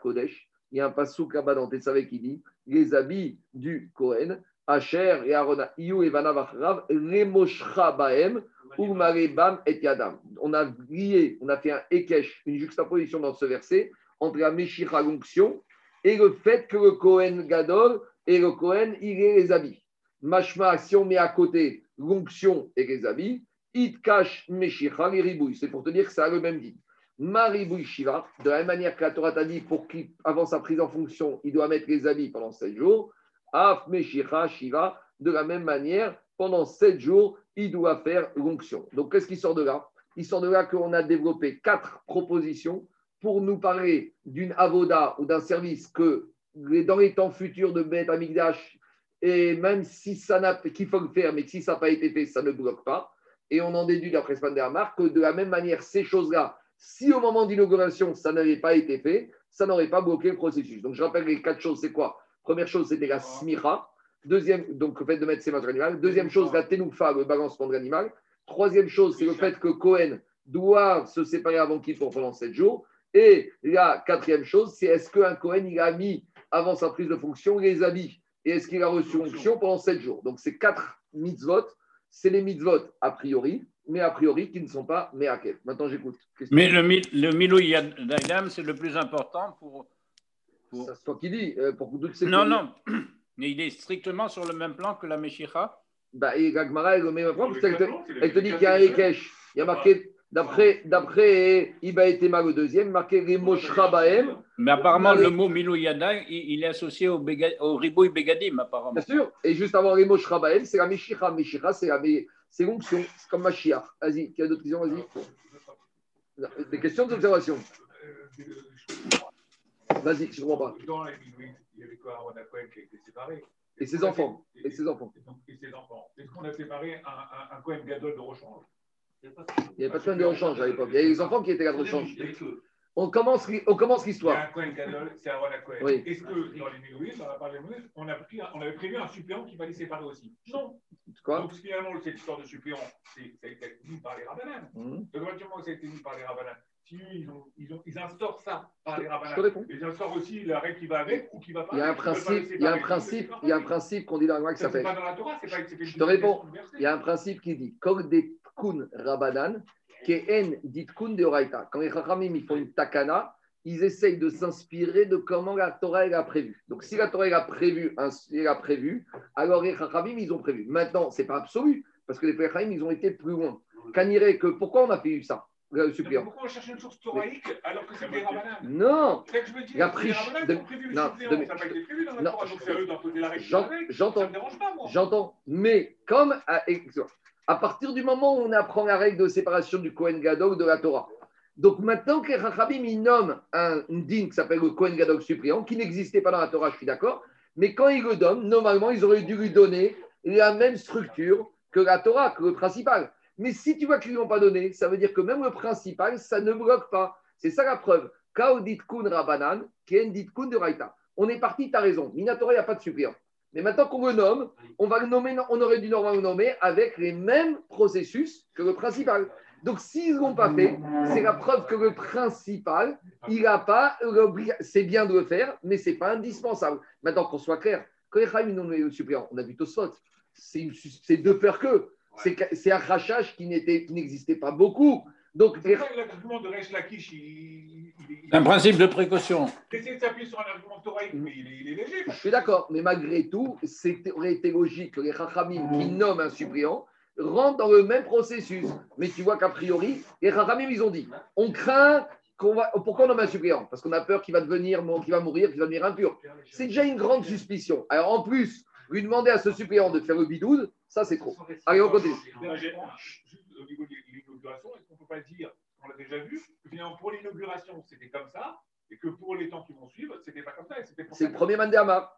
Kodesh. Il y a un passouk là-bas dans Tessavé qui dit les habits du Kohen, Asher et Arona, Iyu et Vanavachrav, Remoshcha Baem, Bam et Yadam. On a lié, on a fait un Ekesh, une juxtaposition dans ce verset entre la Meshira, l'onction, et le fait que le Kohen Gadol et le Kohen, il ait les habits. Mashma, si on met à côté l'onction et les habits, it cache Meshicha, les ribouilles. C'est pour te dire que ça a le même dit. Maribouille Shiva, de la même manière que la Torah t'a dit, pour qu'avant sa prise en fonction, il doit mettre les habits pendant 7 jours. Af Meshicha Shiva, de la même manière, pendant 7 jours, il doit faire l'onction. Donc, qu'est-ce qui sort de là? Il sort de là qu'on a développé quatre propositions pour nous parler d'une avoda ou d'un service que dans les temps futurs de Beth Amigdash, et même si ça n'a qu'il faut le faire, mais si ça n'a pas été fait, ça ne bloque pas. Et on en déduit d'après Spandermar que de la même manière, ces choses-là, si au moment d'inauguration, ça n'avait pas été fait, ça n'aurait pas bloqué le processus. Donc je rappelle les quatre choses, c'est quoi? Première chose, c'était la smira. Deuxième, donc le fait de mettre ses matériaux animales. Deuxième chose, la tenoufa, le balancement de l'animal. Troisième chose, c'est le fait que Cohen doit se séparer avant qu'il pour pendant sept jours. Et la quatrième chose, c'est est-ce qu'un Cohen, il a mis, avant sa prise de fonction, les habits? Et est-ce qu'il a reçu onction pendant sept jours? Donc, ces quatre mitzvot, c'est les mitzvot a priori, mais a priori qui ne sont pas Meakev. Maintenant, j'écoute. Mais le, le Milou Yadam, c'est le plus important pour. pour... C'est toi qui dis. Euh, pour toutes ces non, non. Mais il est strictement sur le même plan que la Meshicha. Bah, et Gagmara est le même plan. Elle te dit qu'il y a un Ekesh. Il y a marqué D'après, d'après été mal au deuxième, marqué les Baem. Mais apparemment, le mot Milou Yada, il, est associé au, au Ribouy Begadim, apparemment. Bien sûr. Et juste avant les Baem, c'est la Meshicha. Meshicha, c'est la c'est l'onction. C'est comme Mashiach. Vas-y, qui a d'autres questions Vas-y. Des questions d'observation Vas-y, je ne comprends pas. Dans la il y avait quoi? Aaron Cohen qui a été séparé. Et ses enfants. Et ses enfants. Et ses enfants. Est-ce qu'on a séparé un, un, un Cohen Gadol de rechange il n'y avait pas de Cohen de rechange à l'époque. Il y avait les enfants qui étaient là de rechange. On commence, on commence l'histoire. A un c'est Aaron Cohen. Oui. Est-ce que dans les Mélouis, dans la part des on, a pris, on avait prévu un suppléant qui va les séparer aussi? Non. Quoi? Donc finalement, cette histoire de suppléant, ça a été mis par les rabbinans. Mmh. Donc, que ça a été mis par les ils, ont, ils, ont, ils, instaurent ça par les rabbinats. Ils instaurent aussi la règle qui va avec ou qui va pas. Il y a un principe, il y a un principe, il y a un principe qu'on dit dans la loi qui s'appelle. c'est. Je te réponds. Il y a un principe qui dit Kog de kun rabanan, en dit kun de oraita. Quand les chachamim ils font une takana, ils essayent de s'inspirer de comment la Torah a prévu. Donc si la Torah a prévu, elle a prévu, alors les chachamim ils ont prévu. Maintenant, c'est pas absolu parce que les chachamim ils ont été plus loin. Kaniré que pourquoi on a fait ça le suppléant. Pourquoi on cherche une source thoraïque alors que c'est des Non C'est que je veux dire, la prise de... prévu, non, de... ça n'a pas été prévu dans la Torah, donc c'est eux d'imposer la règle. J'entends, j'entends, mais comme à, à, partir du moment où on apprend la règle de séparation du Kohen Gadol de la Torah, donc maintenant que Rachabim il nomme un din qui s'appelle le Kohen Gadol suppléant, qui n'existait pas dans la Torah, je suis d'accord, mais quand il le donne, normalement ils auraient dû lui donner la même structure que la Torah, que le principal. Mais si tu vois qu'ils ne l'ont pas donné, ça veut dire que même le principal, ça ne bloque pas. C'est ça la preuve. Kaodit kun rabanan, dit kun de raita. On est parti, tu as raison. Minatora, il n'y a pas de suppléant. Mais maintenant qu'on le nomme, on va nommer, on aurait dû normalement le nommer avec les mêmes processus que le principal. Donc, s'ils ne l'ont pas fait, c'est la preuve que le principal, il n'a pas C'est bien de le faire, mais ce n'est pas indispensable. Maintenant, qu'on soit clair, quand les nommé le suppléant, on a vu Tosfot, c'est deux peurs que c'est un rachage qui n'existait pas beaucoup. Donc, l'argument de Resh Lakish, un principe de précaution. Essayer de s'appuyer sur un argument thoraïque, mais il est, léger. Je suis d'accord, mais malgré tout, c'est aurait été logique que les Chachamim qui nomment un suppléant rentrent dans le même processus. Mais tu vois qu'a priori, les Chachamim, ils ont dit on craint qu'on va. Pourquoi on nomme un suppléant Parce qu'on a peur qu'il va devenir, qu'il va mourir, qu'il va devenir impur. C'est déjà une grande suspicion. Alors en plus, lui demander à ce suppléant de faire le bidouze, ça c'est trop. Allez, on continue. Au niveau l'inauguration, est-ce qu'on ne peut pas dire, on l'a déjà vu, que finalement pour l'inauguration c'était comme ça, et que pour les temps qui vont suivre, c'était pas comme ça. C'est le premier mandéama.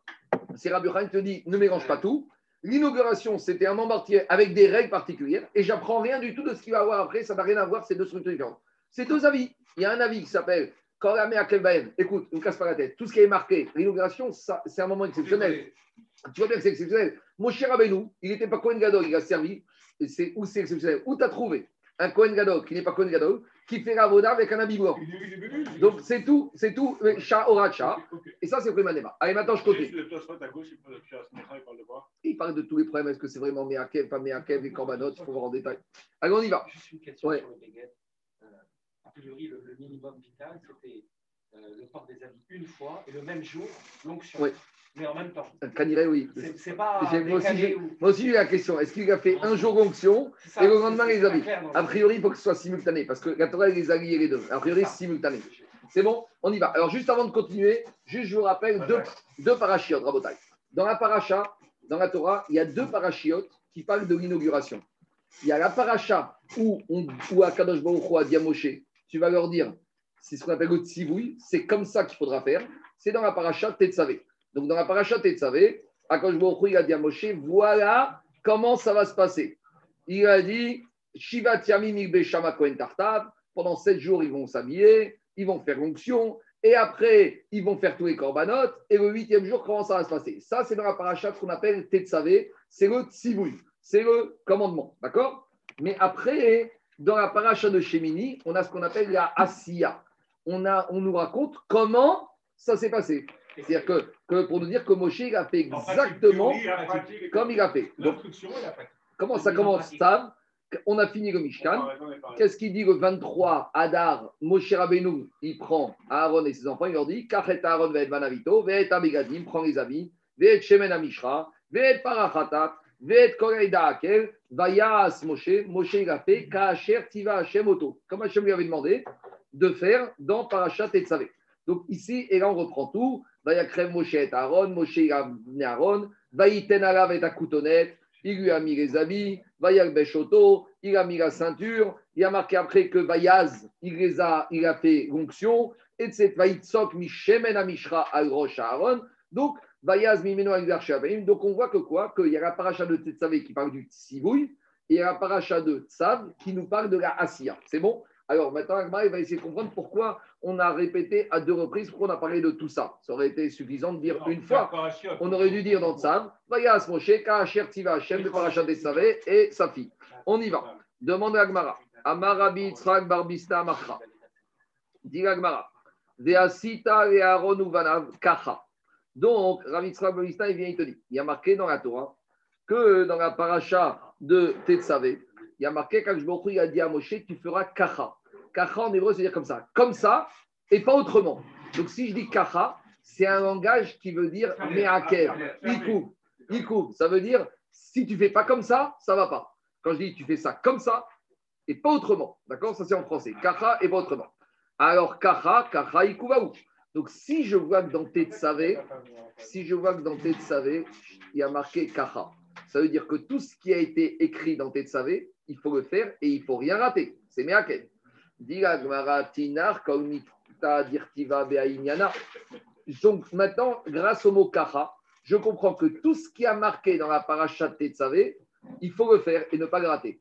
C'est Rabbi qui te dit ne mélange pas tout. L'inauguration, c'était un membre avec des règles particulières, et j'apprends rien du tout de ce qu'il va avoir après, ça n'a rien à voir, c'est deux structures différentes. C'est deux avis. Il y a un avis qui s'appelle quand la à écoute, ne casse pas la tête. Tout ce qui est marqué, l'inauguration, c'est un moment exceptionnel. Tu vois bien que c'est exceptionnel. Mon cher Abenou, il n'était pas Cohen Gadol, il a servi. Et c'est où c'est exceptionnel Où tu as trouvé? Un Cohen Gadol qui n'est pas Cohen Gadol, qui fait la voda avec un habit blanc. Donc c'est tout, c'est tout, chat oracha. Et ça, c'est le premier débat. Allez, maintenant je continue. Il parle de tous les problèmes. Est-ce que c'est vraiment Meakev, pas Meakev, les Korbanot Il faut voir en détail. Allez, on y va. Juste une question sur le euh, a priori, le, minimum vital, c'était euh, le port des habits une fois et le même jour, l'onction. Oui mais en même temps. Caniré, oui. C'est pas. Moi aussi, moi aussi, j'ai la question. Est-ce qu'il a fait un jour d'onction et le lendemain les habits A priori, il faut que ce soit simultané parce que la Torah, les a les deux. A priori, c'est simultané. C'est bon On y va. Alors, juste avant de continuer, juste je vous rappelle deux, deux parachiotes, Rabotai. Dans la paracha, dans la Torah, il y a deux parachiotes qui parlent de l'inauguration. Il y a la paracha où, on, où Akadosh Baruch a dit tu vas leur dire, c'est ce qu'on appelle le tzivouï, c'est comme ça qu'il faudra faire. C'est dans la paracha Tetzavé. Donc, dans la paracha Tetzavé, Akash il a dit à Moshe voilà comment ça va se passer. Il a dit Shiva. Pendant sept jours, ils vont s'habiller, ils vont faire l'onction, et après, ils vont faire tous les corbanotes, et le huitième jour, comment ça va se passer? Ça, c'est dans la paracha qu'on appelle Tetzavé, c'est le tzivouï, c'est le commandement, d'accord? Mais après, dans la paracha de Shemini, on a ce qu'on appelle la Asiya. On, a, on nous raconte comment ça s'est passé. C'est-à-dire que, pour nous dire que Moshe, il a fait exactement comme il a fait. Donc, comment ça commence on a fini le Mishkan. Qu'est-ce qu'il dit le 23 Adar Moshe Rabbeinu, il prend Aaron et ses enfants, il leur dit Kachet Aaron ve'et Vanavito, ve'et Abigadim, prend les amis, ve'et Shemen Amishra, ve'et Parachatat, ve'et Koreida Akel, Vayas Moshe, Moshe il a fait Kacher Tiva Hashem Oto, comme Hashem lui avait demandé de faire dans Parachat et Tzavé. Donc ici, et là on reprend tout. Vayakrev Moshe et Aaron, Moshe a amené Aaron, Vayiten Alav et Akoutonet, il lui a mis les habits, Vayal Beshoto, il a mis la ceinture, il a marqué après que Vayaz, il, les a, il a fait l'onction, et Mishemen Amishra al Rosh Aaron. Donc, Vayaz Mimeno al Donc, on voit que quoi? Qu'il y a la paracha de Tetsavé qui parle du Tsivouille, et il y a la paracha de Tsav qui nous parle de la Asiya. C'est bon? Alors maintenant, Agma, va essayer de comprendre pourquoi on a répété à deux reprises, pourquoi on a parlé de tout ça. Ça aurait été suffisant de dire une fois. On aurait dû dire dans Tsav, Vayas Moshe, Kacher Tiva Hashem, Savé et sa fille. On y va. Demande à Agmara. Amarabi Yitzhak Barbista Machra. Dit Agmara. Veasita Aaron Uvanav Kacha. Donc, Rabbi Barbista, il vient, il te dit, il y a marqué dans la Torah que dans la paracha de Tetsavé, il y a marqué quand je il a dit à Moshe, tu feras Kacha. Kacha en hébreu, c'est dire comme ça. Comme ça et pas autrement. Donc si je dis Kacha, c'est un langage qui veut dire Meaker. Ikou. Ikou. Ça veut dire si tu fais pas comme ça, ça va pas. Quand je dis tu fais ça comme ça et pas autrement. D'accord? Ça c'est en français. Kacha et pas autrement. Alors Kacha, Kacha, Ikouvaou. Donc si je vois que dans Tetsavé, si je vois que dans Tetsavé, il y a marqué Kacha, ça veut dire que tout ce qui a été écrit dans Tetsavé, il faut le faire et il faut rien rater. C'est Meaken. Donc maintenant, grâce au mot kacha, je comprends que tout ce qui a marqué dans la paracha Tetzavé, il faut le faire et ne pas le rater.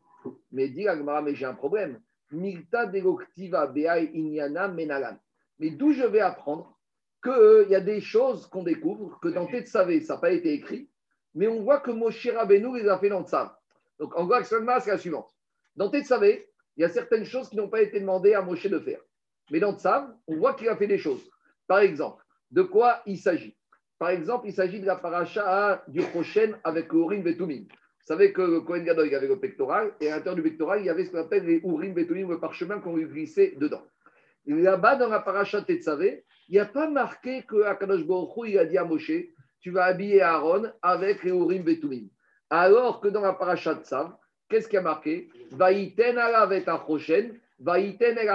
Mais dit mais j'ai un problème. Milta menalan. Mais d'où je vais apprendre qu'il euh, y a des choses qu'on découvre, que dans Tetzavé, ça n'a pas été écrit, mais on voit que Moshe Rabbeinu les a fait dans Tzav. Donc en gros, c'est la suivante. Dans Tetzavé, il y a certaines choses qui n'ont pas été demandées à Moshe de faire. Mais dans Tsav, on voit qu'il a fait des choses. Par exemple, de quoi il s'agit? Par exemple, il s'agit de la paracha du prochain avec le Urim Betumim. Vous savez que le Kohen Gadol, il avait le pectoral, et à l'intérieur du pectoral, il y avait ce qu'on appelle les Urim Betumim, le parchemin qu'on lui glissait dedans. Là-bas, dans la paracha Tetzavé, il n'y a pas marqué que Akadosh a dit à Moshe, tu vas habiller Aaron avec les Urim Betumim. Alors que dans la paracha Tzav, Qu'est-ce qui a marqué? Et vaïten et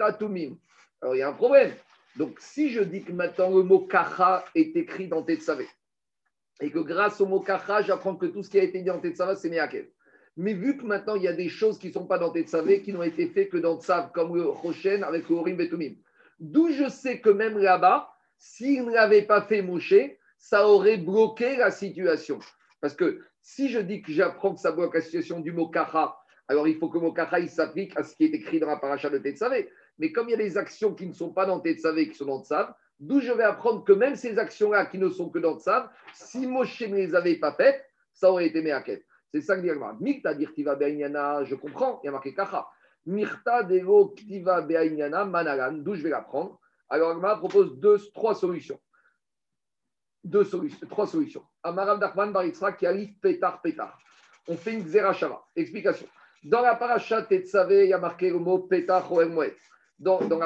atumim. Alors il y a un problème. Donc si je dis que maintenant le mot kacha est écrit dans Tetsavé, et que grâce au mot kacha, j'apprends que tout ce qui a été dit dans Tetsavé, c'est Meakev. Mais vu que maintenant il y a des choses qui ne sont pas dans Tetsavé, qui n'ont été faites que dans Tsav, comme le Rochen avec le Horim Betumim. D'où je sais que même là-bas, s'il ne l'avait pas fait moucher, ça aurait bloqué la situation. Parce que si je dis que j'apprends que ça bloque la situation du mot kacha, alors il faut que le mot s'applique à ce qui est écrit dans la paracha de Tetsavé. Mais comme il y a des actions qui ne sont pas dans Tetsavé, qui sont dans Tsav, d'où je vais apprendre que même ces actions-là qui ne sont que dans Tsav, si Moshe ne les avait pas faites, ça aurait été Meaket. C'est ça que dit Mirta dirtiva be'ainyana, je comprends, il y a marqué kacha. Mirta dego ktiva be'ainyana manalan, d'où je vais l'apprendre. Alors Agma propose deux, trois solutions deux solutions, trois solutions. Amarav Dachman Baritra qui arrive pétard pétard. On fait une xerashava. Explication. Dans la paracha Tetzavé, il y a marqué le mot pétard Mouet. Dans, dans,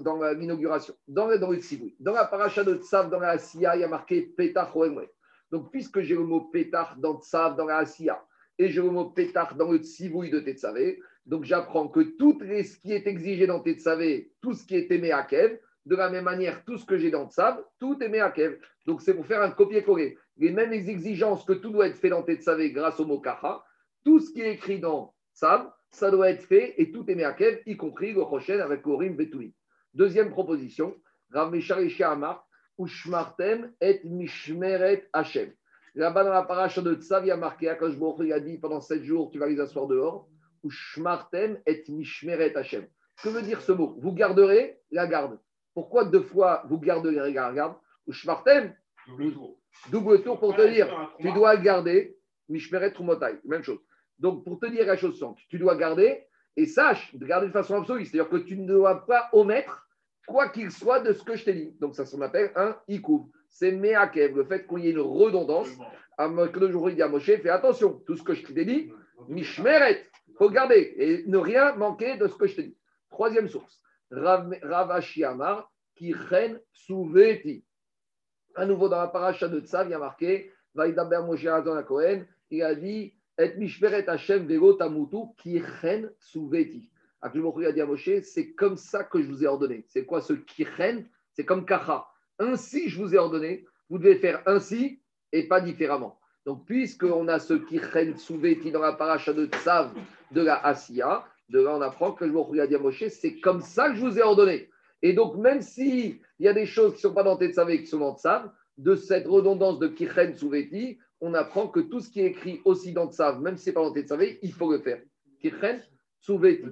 dans l'inauguration, dans, dans le tsivoui. Dans la paracha de Tsav, dans la Asiya, il y a marqué pétard Mouet. Donc, puisque j'ai le mot pétard dans Tsav, dans la Asiya, et j'ai le mot pétard dans le tsivoui de Tetzavé, donc j'apprends que tout ce qui est exigé dans Tetzavé, tout ce qui est aimé à Kev, de la même manière, tout ce que j'ai dans Tsav, tout est Meakev. Donc, c'est pour faire un copier-coller. Les mêmes exigences que tout doit être fait dans Tetsavé grâce au mot Kacha, tout ce qui est écrit dans Tsav, ça doit être fait et tout est Meakev, y compris le avec Korim Betouï. Deuxième proposition, Rav Amar, Ushmartem et Mishmeret Hashem. Là-bas, dans la paracha de Tsav, il y a marqué, Akash il a dit pendant sept jours, tu vas les asseoir dehors. Ushmartem et Mishmeret Hashem. Que veut dire ce mot? Vous garderez la garde. Pourquoi deux fois vous gardez les regarde Ou Shmartem Double tour. Double tour pour te dire, tu dois garder Mishmeret Trumotai, même chose. Donc pour te dire la chose suivante, tu dois garder et sache de garder de façon absolue, c'est-à-dire que tu ne dois pas omettre quoi qu'il soit de ce que je t'ai dit. Donc ça s'appelle appelle un ikoub. C'est meakev, le fait qu'il y ait une redondance. Que le jour il dit à Moshe, fais attention, tout ce que je t'ai dit, mishmeret, faut garder et ne rien manquer de ce que je t'ai dit. Troisième source, Ravashi Amar, qui chen souveti. À nouveau dans la paracha de Tzav, il y a marqué, Vaïdaber Moshe Azon Kohen, il a dit, et mishmeret Hashem vego tamutu, qui chen souveti. Akhlubokhu a dit à Moshe, c'est comme ça que je vous ai ordonné. C'est quoi ce kichen C'est comme kacha. Ainsi je vous ai ordonné, vous devez faire ainsi et pas différemment. Donc, puisqu'on a ce kichen souveti dans la paracha de Tzav de la Asiya, de là on apprend que le a dit à Moshe, c'est comme ça que je vous ai ordonné. Et donc, même s'il y a des choses qui ne sont pas dans Tzav et qui sont dans Tzav, de cette redondance de kichen souveti, on apprend que tout ce qui est écrit aussi dans Tzav, même si ce n'est pas dans Tzav, il faut le faire. Kichen Souveti.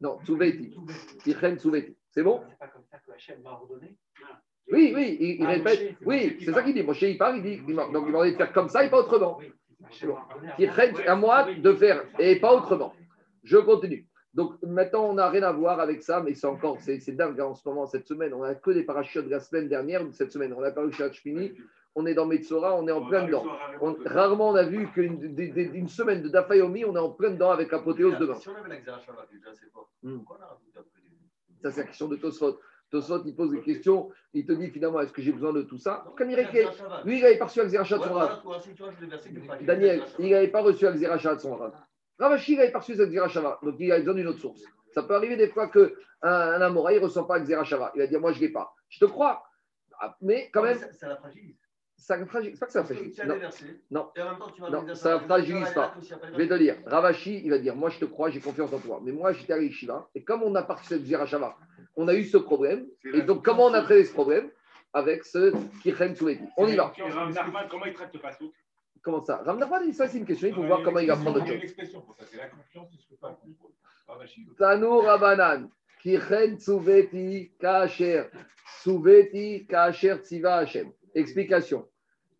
Non, Souveti. Kichen Souveti. C'est bon? C'est pas comme ça que Hachem m'a ordonné? Oui, oui, il, ah, répète. oui, c'est ça qu'il dit. Moshe, il parle, il dit. donc, il m'a dit de faire comme ça et pas autrement. Qui à moi de faire et pas autrement. Je continue. Donc maintenant, on n'a rien à voir avec ça, mais c'est encore, c'est dingue hein, en ce moment, cette semaine. On n'a que des parachutes de la semaine dernière, cette semaine. On a parlé chez Hachmini, on est dans Metzora, on est en plein dedans. rarement on a vu qu'une semaine de Dafayomi, on est en plein dedans avec l'apothéose demain. Si on avait hmm. Ça, c'est la question de Tosfot. Tosfot, il pose des questions, il te dit finalement, est-ce que j'ai besoin de tout ça? Lui, il n'avait pas reçu Akzerachat de son. Daniel, il n'avait pas reçu Akzerachat de son rave. Ravashi, il n'avait pas reçu Akzerachat, donc il a besoin d'une autre source. Ça peut arriver des fois qu'un un Amora, il ne ressent pas Akzerachat. Il va dire, moi, je ne l'ai pas. Je te crois, mais quand même. Ça la fragilise ça fragilise. pas que ça fragilise. Non, non, non ça ne fragilise pas. Je vais te dire, Ravashi, il va dire Moi, je te crois, j'ai confiance en toi. Mais moi, j'étais à Shiva, et comme on a participé à Zirachava, on a eu ce problème. Et donc, comment on a traité ce problème Avec ce Kirchen Souveti. On y va. comment il traite le Comment ça? Ram ça, c'est une question. Il faut voir comment il va prendre le job. C'est la confiance, Tanour Rabanan. Kirchen Souveti Kacher. Souveti Kacher Tziva Hashem. Explication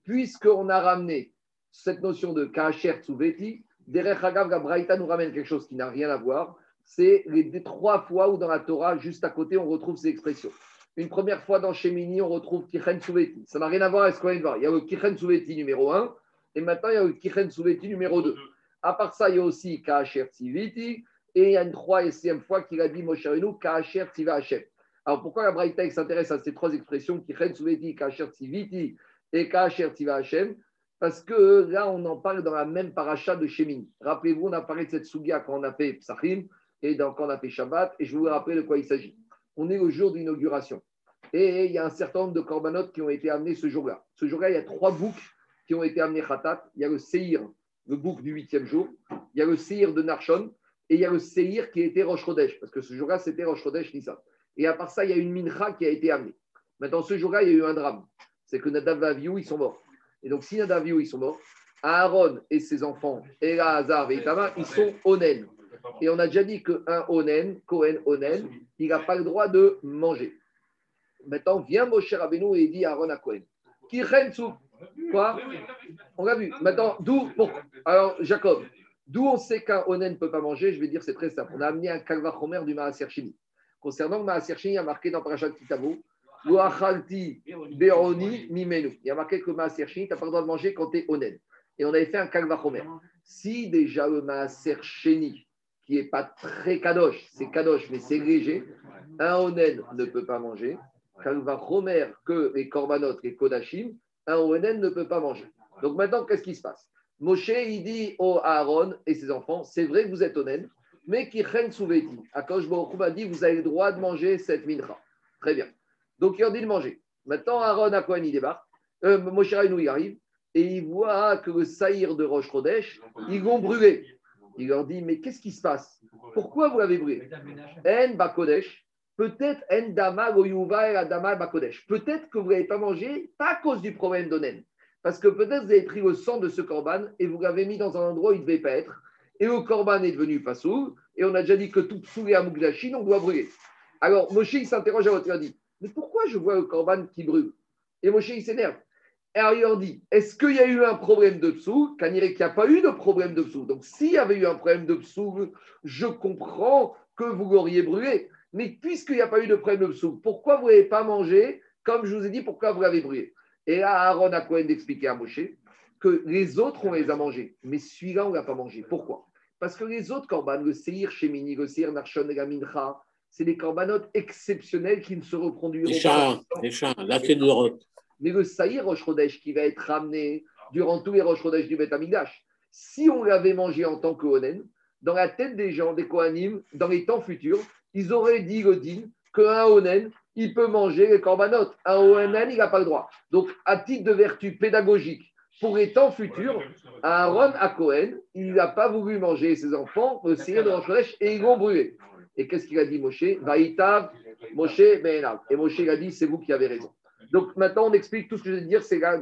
puisqu'on a ramené cette notion de Kacher Tsuveti, Derech Hagav Gabraïta nous ramène quelque chose qui n'a rien à voir. C'est les trois fois où dans la Torah, juste à côté, on retrouve ces expressions. Une première fois dans Shemini, on retrouve Kichen Tsuveti. Ça n'a rien à voir avec ce qu'on vient de voir. Il y a le Kichen Tsuveti numéro 1 et maintenant il y a le Kichen Tsuveti numéro 2. À part ça, il y a aussi Kacher Tsiviti et il y a une troisième fois qu'il a dit Moshe Kacher Tziva Hashem. Alors pourquoi la Braïta s'intéresse à ces trois expressions Kichen Tsuveti, Kacher Tsiviti et Kacher Tiva Hashem, parce que là, on en parle dans la même paracha de Shemin. Rappelez-vous, on a parlé de cette Sugia quand on a fait Psachim et quand on a fait Shabbat, et je vous rappeler de quoi il s'agit. On est au jour d'inauguration. Et il y a un certain nombre de corbanotes qui ont été amenés ce jour-là. Ce jour-là, il y a trois boucs qui ont été amenés Khatat. Il y a le Seir, le bouc du huitième jour. Il y a le Seir de Narshon. Et il y a le Seir qui était Rosh Chodesh, parce que ce jour-là, c'était Rosh Chodesh Nissan. Et à part ça, il y a une mincha qui a été amenée. Maintenant, ce jour-là, il y a eu un drame c'est que Nadav et Avihu, ils sont morts. Et donc, si Nadav et Avihu, ils sont morts, Aaron et ses enfants, Elazar et Itama, ils sont onen. Et on a déjà dit qu'un onen, Cohen onen, il n'a pas le droit de manger. Maintenant, vient Moshe Rabbeinu et dit à Aaron à Cohen, qui Quoi On l'a vu. Maintenant, d'où Alors, Jacob, d'où on sait qu'un onen ne peut pas manger Je vais dire, c'est très simple. On a amené un kalvachomer du Maaser Shini. Concernant le Maaser Shini, il y a marqué dans Parashat Kitavo Beoni Mimenu. Il y a marqué que le Maaser tu n'as pas le droit de manger quand tu es onen. Et on avait fait un Kalvachomer. Si déjà le Maaser qui n'est pas très kadosh, c'est kadosh, mais c'est léger, un onen ne peut pas manger. Kalvachomer, que les korbanot, les kodashim, un onen ne peut pas manger. Donc maintenant, qu'est-ce qui se passe? Moshe, il dit au Aaron et ses enfants, c'est vrai que vous êtes onen, mais qui règne sous. Akash Baruch a dit, vous avez le droit de manger cette minra. Très bien. Donc, il leur dit de manger. Maintenant, Aaron à il débarque? Euh, Moshe il arrive et il voit que le saïr de Roche Rodesh, ils vont brûler. Il leur dit Mais qu'est-ce qui se passe? Pourquoi vous l'avez brûlé? En Bakodesh, peut-être. Peut-être que vous n'avez pas mangé, pas à cause du problème d'Onen. Parce que peut-être vous avez pris le sang de ce corban et vous l'avez mis dans un endroit où il ne devait pas être. Et le corban est devenu Fassou. Et on a déjà dit que tout Psoul à Mougdachine, on doit brûler. Alors, Moshe, il s'interroge à votre il dit mais pourquoi je vois le corban qui brûle? Et Moshe, il s'énerve. Et alors, il leur dit Est-ce qu'il y a eu un problème de psou Qu'il n'y a pas eu de problème de psou. Donc, s'il y avait eu un problème de psou, je comprends que vous l'auriez brûlé. Mais puisqu'il n'y a pas eu de problème de soupe, pourquoi vous n'avez pas mangé Comme je vous ai dit, pourquoi vous l'avez brûlé? Et là, Aaron a Cohen d'expliquer à Moshe que les autres, on les a mangés. Mais celui-là, on ne l'a pas mangé. Pourquoi? Parce que les autres corban, le Seir Shemini, le Seir Narshon et la Mincha, c'est des corbanotes exceptionnels qui ne se reproduiront les chats, pas. Les chats, là c'est de l'Europe. Mais le Saïr Rosh qui va être ramené durant tous les Rosh du Beth si on l'avait mangé en tant que Onen, dans la tête des gens, des Kohanim, dans les temps futurs, ils auraient dit, Godin, qu'un Onen, il peut manger les corbanotes. Un Onen, il n'a pas le droit. Donc, à titre de vertu pédagogique, pour les temps futurs, Aaron à Cohen, il n'a pas voulu manger ses enfants, le de et ils l'ont brûlé. Et qu'est-ce qu'il a dit, Moshe? Vaïtav, Moshe, Et Moshe, il a dit, c'est vous qui avez raison. Donc maintenant, on explique tout ce que je vais dire, c'est la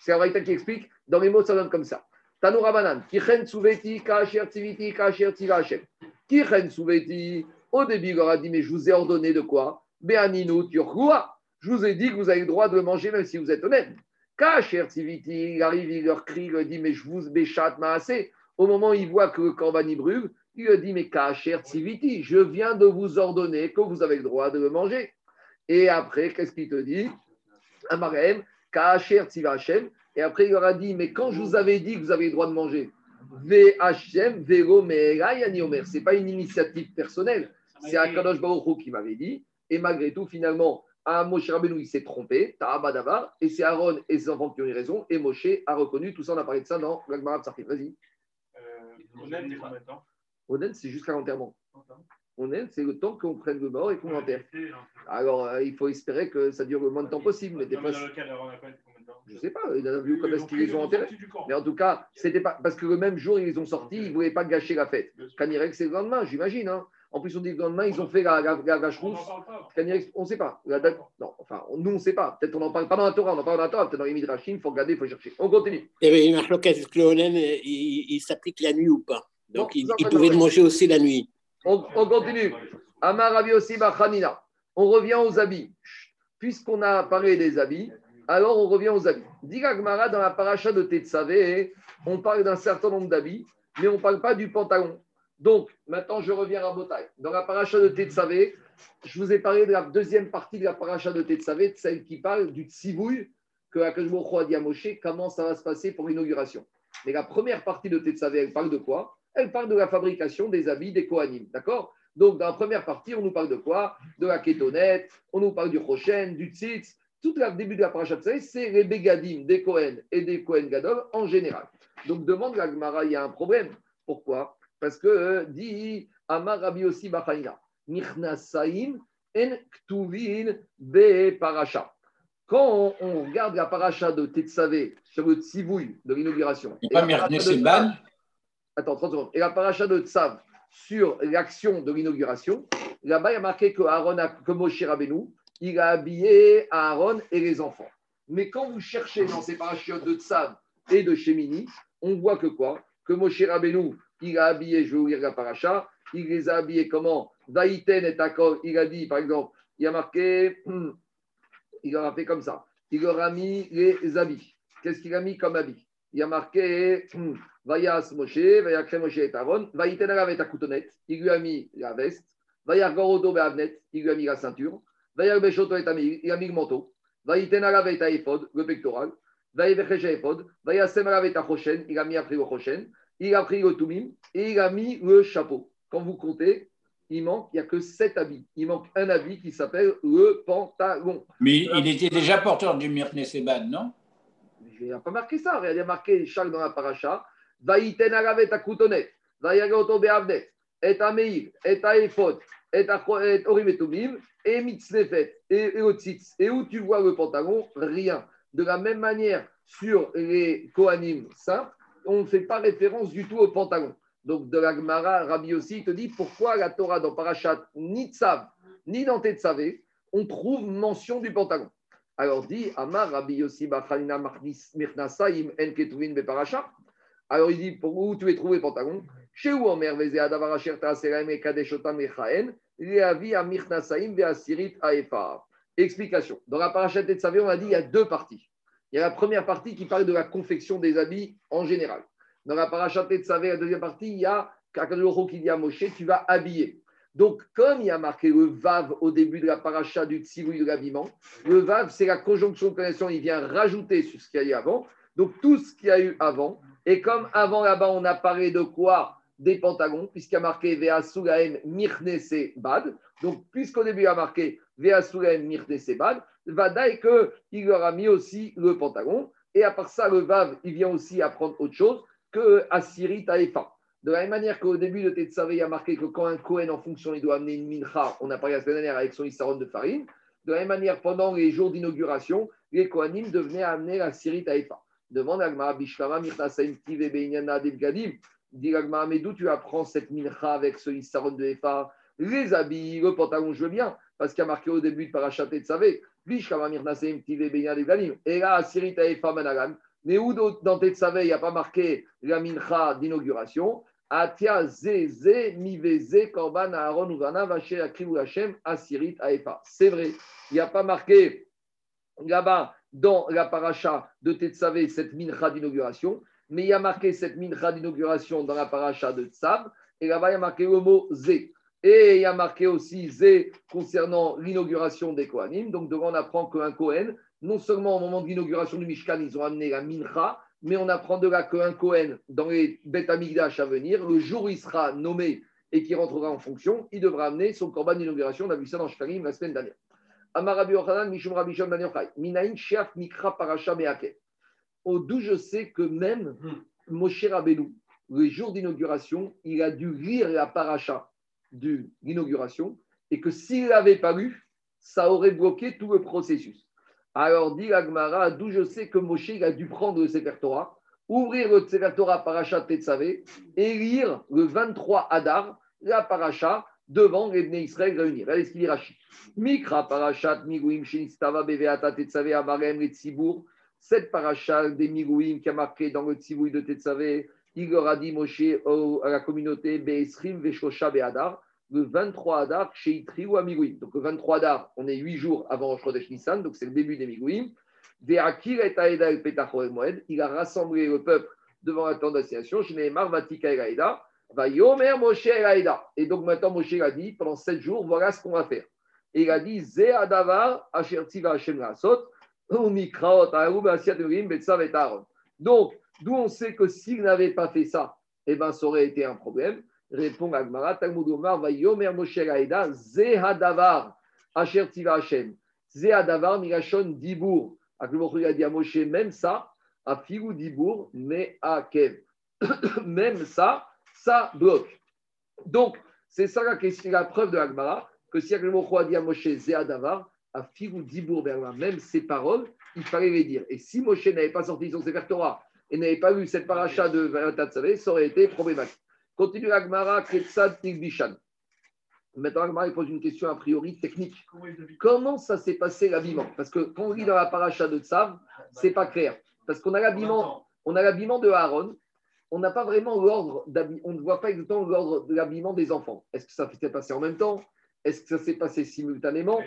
C'est la qui explique. Dans les mots, ça donne comme ça. Tanoura Banan, Kichen Souveti, Kacher Tiviti, Kacher Tivachem. Kichen Souveti, au début, il leur a dit, mais je vous ai ordonné de quoi? Béaninu Turkoua. Je vous ai dit que vous avez le droit de manger même si vous êtes honnête. Kacher il arrive, il leur crie, il leur dit, mais je vous béchate assez. Au moment où il voit que le Corban brûle, il lui dit, mais Kacher Tiviti, je viens de vous ordonner que vous avez le droit de le manger. Et après, qu'est-ce qu'il te dit? Amarem, Kacher. Et après, il leur a dit, mais quand je vous avais dit que vous avez le droit de manger, VHM, Vero, Omer, ce n'est pas une initiative personnelle, c'est Akadosh Baruch qui m'avait dit. Et malgré tout, finalement, à Moshe Rabbeinu, il s'est trompé, Ta'abadavar, et c'est Aaron et ses enfants qui ont eu raison, et Moshe a reconnu, tout ça, on a parlé de ça dans l'Agmara Psarkit. Vas-y. Euh, Onen, c'est jusqu'à l'enterrement. Onen, c'est le temps qu'on prenne le mort et qu'on l'enterre. Alors, euh, il faut espérer que ça dure le moins de temps possible. Mais des fois, je ne sais pas, il a vu comment est-ce qu'ils les ont enterrés. Mais en tout cas, c'était pas parce que le même jour, ils les ont sortis, ils ne voulaient pas gâcher la fête. Canirek, c'est le lendemain, j'imagine. Hein. En plus, on dit le lendemain, ils ont fait la, la, la, la On ne sait pas. non, enfin, nous, on ne sait pas. Peut-être on n'en parle pas dans la Torah, on en parle dans la Torah, peut-être dans les Midrashim, il faut regarder, il faut chercher. On continue. Il que il, il s'applique la nuit ou pas donc, il, pouvait manger aussi la nuit. On, continue. Amar aussi On revient aux habits. Puisqu'on a parlé des habits, alors on revient aux habits. Gmara dans la paracha de Tetsavé, on parle d'un certain nombre d'habits, mais on ne parle pas du pantalon. Donc, maintenant, je reviens à Botaï. Dans la paracha de Tetsavé, je vous ai parlé de la deuxième partie de la paracha de Tetsavé, celle qui parle du tsivouille que Akashbo a dit à comment ça va se passer pour l'inauguration. Mais la première partie de Tetsavé, elle parle de quoi? Elle parle de la fabrication des habits des Kohanim. D'accord? Donc, dans la première partie, on nous parle de quoi? De la kétonette, on nous parle du Rochen, du Tzitz. Tout le début de la parachat c'est les Begadim des Kohen et des Kohen Gadol en général. Donc, demande la Gemara, il y a un problème. Pourquoi? Parce que euh, dit Amar Rabbi aussi Bachaina, Nichnasaim en Ktuvin be Parasha. Quand on, regarde la paracha de Tetsavé sur le tzivouille de l'inauguration, et pas Ban Attends, 30 secondes. Et la paracha de Tsav sur l'action de l'inauguration, là-bas, il y a marqué que, Aaron a, que Moshe Rabbeinu, il a habillé Aaron et les enfants. Mais quand vous cherchez dans ces parachutes de Tsav et de Shemini, on voit que quoi? Que Moshe Rabbeinu, il a habillé, je vais vous lire la paracha, il les a habillés comment? Vaïten et Takov, il a dit, par exemple, il a marqué, il leur a fait comme ça. Il leur a mis les habits. Qu'est-ce qu'il a mis comme habit Il a marqué, Vayas Moshe, Vayakre Moshe et Aaron, Vaïtenarav et Akoutonet, il lui a mis la veste, Vayargorodo Beavnet, il lui a mis la ceinture, Vayarbeshoto et Amir, il a mis le manteau, Vaïtenarav et Taïfod, le pectoral, Vaïvecheche Ephod, Vayasemarav et Tachoshen, il a mis après le Choshen, il a pris le Toumim et il a mis le chapeau. Quand vous comptez, il manque, il n'y a que sept habits. Il manque un habit qui s'appelle le pantalon. Mais il était déjà porteur du Seban, non? Il n'a pas marqué ça. Il a marqué chaque dans la paracha. Vaïten aravet akutonet, beavnet, et ameir, et et orim et et mitzlefet, et otzitz. Et où tu vois le pantalon? Rien. De la même manière, sur les Kohanim simples, on ne fait pas référence du tout au pantalon. Donc, de la Gemara, Rabbi aussi te dit pourquoi la Torah dans Parashat, ni Tzav, ni dans Tetzavé, on trouve mention du pantalon. Alors dit Amar Rabbi Yossi Bachalina Mirnasaim En Ketuvin Beparasha. Alors il dit, pour où tu es trouvé pantalon Chez où Omer Vezea Davarasher Taaseraim et Kadeshotam Echaen, Leavi Amirnasaim Veasirit Aefa. Explication. Dans la parachute de Tzavé, on a dit il y a deux parties. Il y a la première partie qui parle de la confection des habits en général. Dans la parachute de Tzavé, la deuxième partie, il y a Kakadoro qui dit à Moshe, tu vas habiller. Donc, comme il y a marqué le Vav au début de la paracha du Tzivouy de l'habillement, le Vav, c'est la conjonction de connexion, il vient rajouter sur ce qu'il y a eu avant. Donc, tout ce qu'il y a eu avant, et comme avant là-bas, on a parlé de quoi? Des pantalons, puisqu'il y a marqué Vea Sulaem Mirnese Bad. Donc, puisqu'au début, il y a marqué Vea Sulaem Mirnese Bad, Vada et qu'il leur a mis aussi le pantalon. Et à part ça, le Vav, il vient aussi apprendre autre chose que Assyrie Taïfa. De la même manière qu'au début de Tetzavé, il a marqué que quand un Kohen en fonction, il doit amener une mincha, on a parlé la semaine dernière avec son Issaron de farine. De la même manière, pendant les jours d'inauguration, les Kohanim devenaient amener la Syrie Taïfa. Demande Agmara Bishlama Mirta Tive Beinyana Devgadim. Dit Agmara, mais d'où tu apprends cette mincha avec ce Issaron de Efa? Les habits, le pantalon, je veux bien, parce qu'il a marqué au début de Parachat Tive Beinyana Devgadim. Et là, Syrie Taïfa Managan. Mais où dans Tetzavé, il n'y a pas marqué la mincha d'inauguration? Atia zeze miveze korban aaron uvana vaché akrivu Hashem asirit aefa. C'est vrai, il n'y a pas marqué là-bas dans la paracha de Tetsavé cette mincha d'inauguration, mais il y a marqué cette mincha d'inauguration dans la paracha de Tsav, et là-bas il y a marqué le mot zé. Et il y a marqué aussi zé concernant l'inauguration des Kohanim. Donc devant on apprend qu'un Kohen, non seulement au moment de l'inauguration du Mishkan, ils ont amené la mincha, mais on apprend de là qu'un Cohen, dans les Beth Amigdash à venir, le jour où il sera nommé et qui rentrera en fonction, il devra amener son corban d'inauguration. On a vu ça dans Shkarim la semaine dernière. D'où je sais que même Moshe Rabbeinu, le jour d'inauguration, il a dû lire la paracha de l'inauguration et que s'il l'avait pas lu, ça aurait bloqué tout le processus. Alors, dit Agmara, d'où je sais que Moshe a dû prendre le Sefer ouvrir le Sefer Torah Parashat Tetzavé et lire le 23 Adar, la Paracha, devant les Bnei Israël réunis. Regardez ce qu'il dit Rachid. Mikra Parashat Miguim Shinistava Beveata Tetzavé Amarem le Tzibour. Cette Paracha des Miguim qui a marqué dans le Tzibouy de Tetzavé, il leur dit Moshe à la communauté Be'esrim Veshosha Be'adar le 23 Adar chez Itri ou Amigouim. Donc le 23 Adar, on est 8 jours avant Rosh Nissan, donc c'est le début des Migouim. Il a rassemblé le peuple devant la tente d'assignation. Va Yomer Moshe Et donc maintenant Moshe a dit pendant 7 jours, voilà ce qu'on va faire. Et il a dit Ze Adavar Asher Tiva Hashem Lasot Umikraot Aoub Asiat Betsav et Aaron. Donc, d'où on sait que s'il n'avait pas fait ça, eh ben, ça aurait été un problème. Répond Agmara, Talmud Omar, va Yomer Moshe Raïda, Zehadavar, Asher Tiva Hashem. Zehadavar, Mirachon Dibour. Akhlumokhu a dit à Moshe, même ça, à Figou Dibour, Kev. même ça, ça bloque. Donc, c'est ça la, question, la preuve de Agmara, que si Akhlumokhu a dit à Moshe, Zehadavar, à Figou Dibour, même ces paroles, il fallait les dire. Et si Moshe n'avait pas sorti son Sefer et n'avait pas vu cette paracha de Vatat ça aurait été problématique. Continue Agmara, Kretsad Tigbishan. Maintenant, Agmara pose une question a priori technique. Comment ça s'est passé l'habillement? Parce que quand on lit dans la paracha de Tsav, c'est pas clair. Parce qu'on a l'habillement, on a l'habillement de Aaron, on n'a pas vraiment l'ordre on ne voit pas exactement l'ordre de l'habillement des enfants. Est-ce que ça s'est passé en même temps? Est-ce que ça s'est passé simultanément?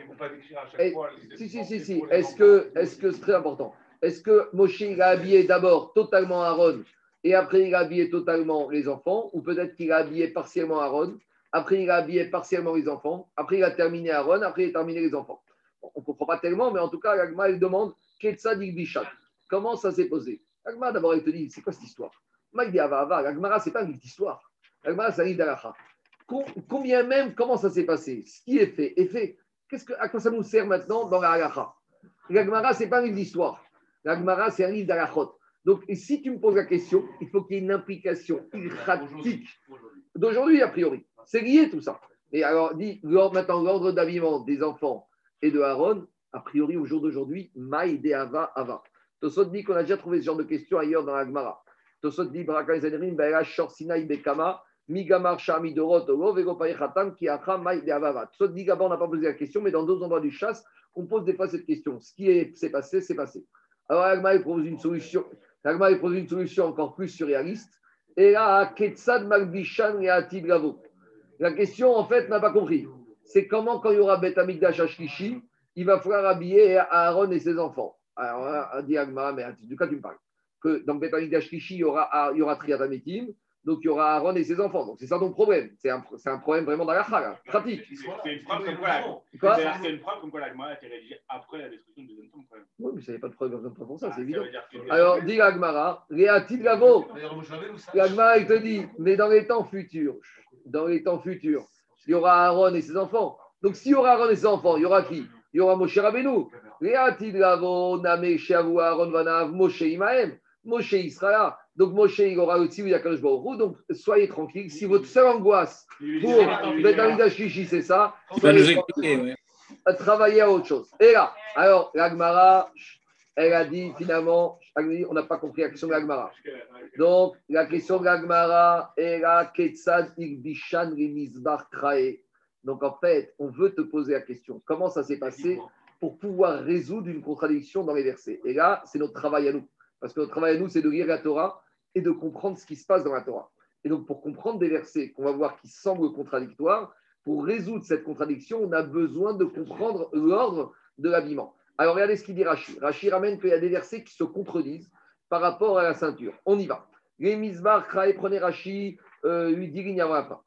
Si, si, si, si. Est-ce que, est-ce que c'est très important? Est-ce que Moshe a habillé d'abord totalement Aaron et après il a habillé totalement les enfants, ou peut-être qu'il a habillé partiellement Aaron, après il a habillé partiellement les enfants, après il a terminé Aaron, après il a terminé les enfants? On ne comprend pas tellement, mais en tout cas, l'agma, il demande. Comment ça s'est posé? L'agma, d'abord, il te dit c'est quoi cette histoire? L'agmara, ce n'est pas une histoire. L'agmara, c'est un livre Combien même, comment ça s'est passé? Ce qui est fait est fait. Qu'est-ce que, à quoi ça nous sert maintenant dans la halacha? L'agmara, ce n'est pas un livre d'histoire. L'agmara, c'est un livre d'alachot. Donc, si tu me poses la question, il faut qu'il y ait une implication pratique d'aujourd'hui, a priori. C'est lié tout ça. Et alors, dit maintenant l'ordre d'habillement des enfants et de Aaron, a priori, au jour d'aujourd'hui, Maï de Ava Ava. Tosot dit qu'on a déjà trouvé ce genre de questions ailleurs dans la Gemara. Tosot dit Baraka Zanerim, Baera Shor Sinai Bekama, Migamar Shami Dorot, Vego Khatam, qui a Maï de Ava. Tosot dit d'abord, on n'a pas posé la question, mais dans d'autres endroits du chasse, on pose des fois cette question. Ce qui s'est passé, c'est passé. Alors, Agma propose une solution. L'agma il propose une solution encore plus surréaliste. Et là, Ketsad Magbishan et Bravo. La question, en fait, n'a pas compris. C'est comment, quand il y aura Bet Amigdash Ashlishi, il va falloir habiller Aaron et ses enfants. Alors, dit Agma, mais du cas, tu me parles. Que dans Bet Amigdash il y aura, il aura Donc il y aura Aaron et ses enfants. Donc c'est ça ton problème. C'est un, un, problème vraiment dans la pratique. C'est une preuve comme quoi C'est une preuve comme quoi la Gemara a été rédigée après la destruction du deuxième temple. Oui, mais ça n'y a pas de preuve comme pour ça, c'est ah, évident. Alors, dit la Gemara, Réatil Gavo. La Gemara, il te dit, mais dans les temps futurs, dans les temps futurs, il y aura Aaron et ses enfants. Donc s'il y aura Aaron et ses enfants, il y aura qui? Il y aura Moshe Rabbeinu. Réatil Gavo, Name Shavu Aaron Vanav, Moshe Imaem. Moshe il sera là. Donc Moshe il aura aussi Yakadosh Baruch Donc soyez tranquille. Si votre seule angoisse pour Betamida Shishi, c'est ça, soyez tranquille. Travailler à autre chose. Et là, alors l'Agmara, elle a dit finalement, on n'a pas compris la question de l'Agmara. Donc la question de l'Agmara est là, Ketsad Igbishan Rimizbar Krae. Donc en fait, on veut te poser la question. Comment ça s'est passé pour pouvoir résoudre une contradiction dans les versets? Et là, c'est notre travail à nous. Parce que notre travail à nous, c'est de lire la Torah et de comprendre ce qui se passe dans la Torah. Et donc, pour comprendre des versets qu'on va voir qui semblent contradictoires, pour résoudre cette contradiction, on a besoin de comprendre l'ordre de l'habillement. Alors, regardez ce qu'il dit Rachid. Rachid ramène qu'il y a des versets qui se contredisent par rapport à la ceinture. On y va. Les misbar, Krae, euh, lui dit pas.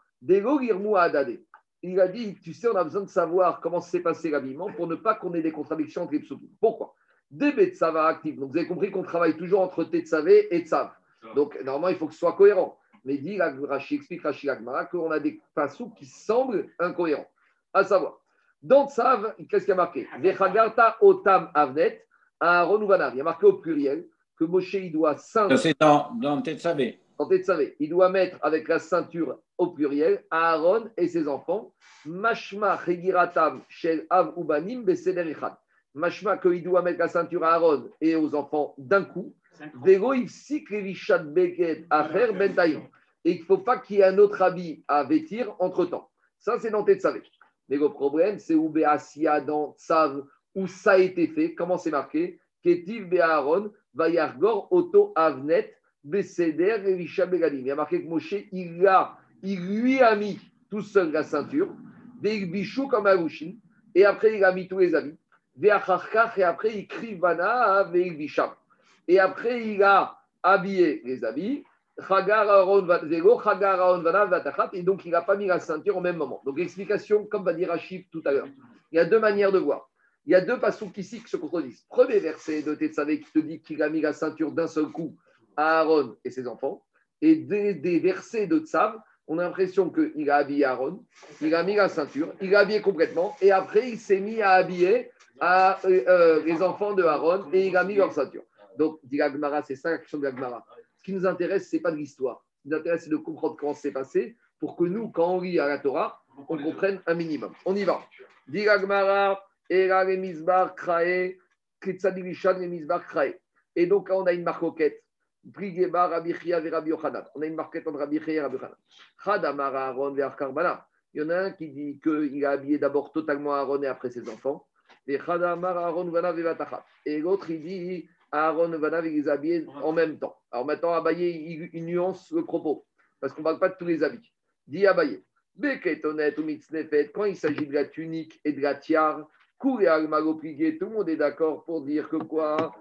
Il a dit, tu sais, on a besoin de savoir comment s'est passé l'habillement pour ne pas qu'on ait des contradictions entre les Pourquoi? Des Betsava actifs. Donc vous avez compris qu'on travaille toujours entre Tetsavé et Tsav. Donc normalement, il faut que ce soit cohérent. Mais dit Rashi, explique Rashi Agmara qu'on a des pasous qui semblent incohérents. À savoir, dans Tsav, qu'est-ce qu'il y a marqué Vechagarta Otam Avnet, Aaron Il y a marqué au pluriel que Moshe il doit ceindre. C'est dans, dans Tetsavé. Dans Tetsavé. Il doit mettre avec la ceinture au pluriel Aaron et ses enfants. Mashma Regiratam Shel Av Ubanim Beseder machma qu'il doit mettre la ceinture à Aaron et aux enfants d'un coup. Ben et il ne faut pas qu'il y ait un autre habit à vêtir entre temps. Ça, c'est dans Tetsavé. Mais le problème, c'est où Béasia dans Tsav, où ça a été fait. Comment c'est marqué? Ketiv Aaron, Vayargor, Auto Avnet, Beseder, Elisha Begadim. Il y a marqué que Moshe, il, a, il lui a mis tout seul la ceinture, Bichou comme et après il a mis tous les habits et après il crie Et après il a habillé les habits. Et donc il n'a pas mis la ceinture au même moment. Donc explication, comme va dire Achif tout à l'heure. Il y a deux manières de voir. Il y a deux passages ici qui se contredisent. Premier verset de Tetsavé qui te dit qu'il a mis la ceinture d'un seul coup à Aaron et ses enfants. Et des, versets de Tsav, on a l'impression qu'il a habillé Aaron, il a mis la ceinture, il a habillé complètement, et après il s'est mis à habiller à euh, euh, les enfants de Aaron et il a mis leur ceinture. Donc, dit c'est ça la question de l'Agmara. Ce qui nous intéresse, ce n'est pas de l'histoire. Ce qui nous intéresse, c'est de comprendre comment c'est passé pour que nous, quand on lit à la Torah, on comprenne un minimum. On y va. Dit l'Agmara, Era le Mizbar Krae, Krae. Et donc, on a une marcoquette. Brigeba, Rabbi Chia Rabbi Yochanan. On a une marquette entre Rabbi Chia et Rabbi Yochanan. Chadamara Aaron vers Karbana. Il y en a un qui dit qu'il a habillé d'abord totalement Aaron et après ses enfants. Et l'autre, il dit Aaron Vanav, les habillés en même temps. Alors maintenant, Abaye, il, nuance le propos, parce qu'on ne parle pas de tous les habits. Dit Abaye, Beketonet ou Mitznefet, quand il s'agit de la tunique et de la tiare, tout le monde est d'accord pour dire que quoi?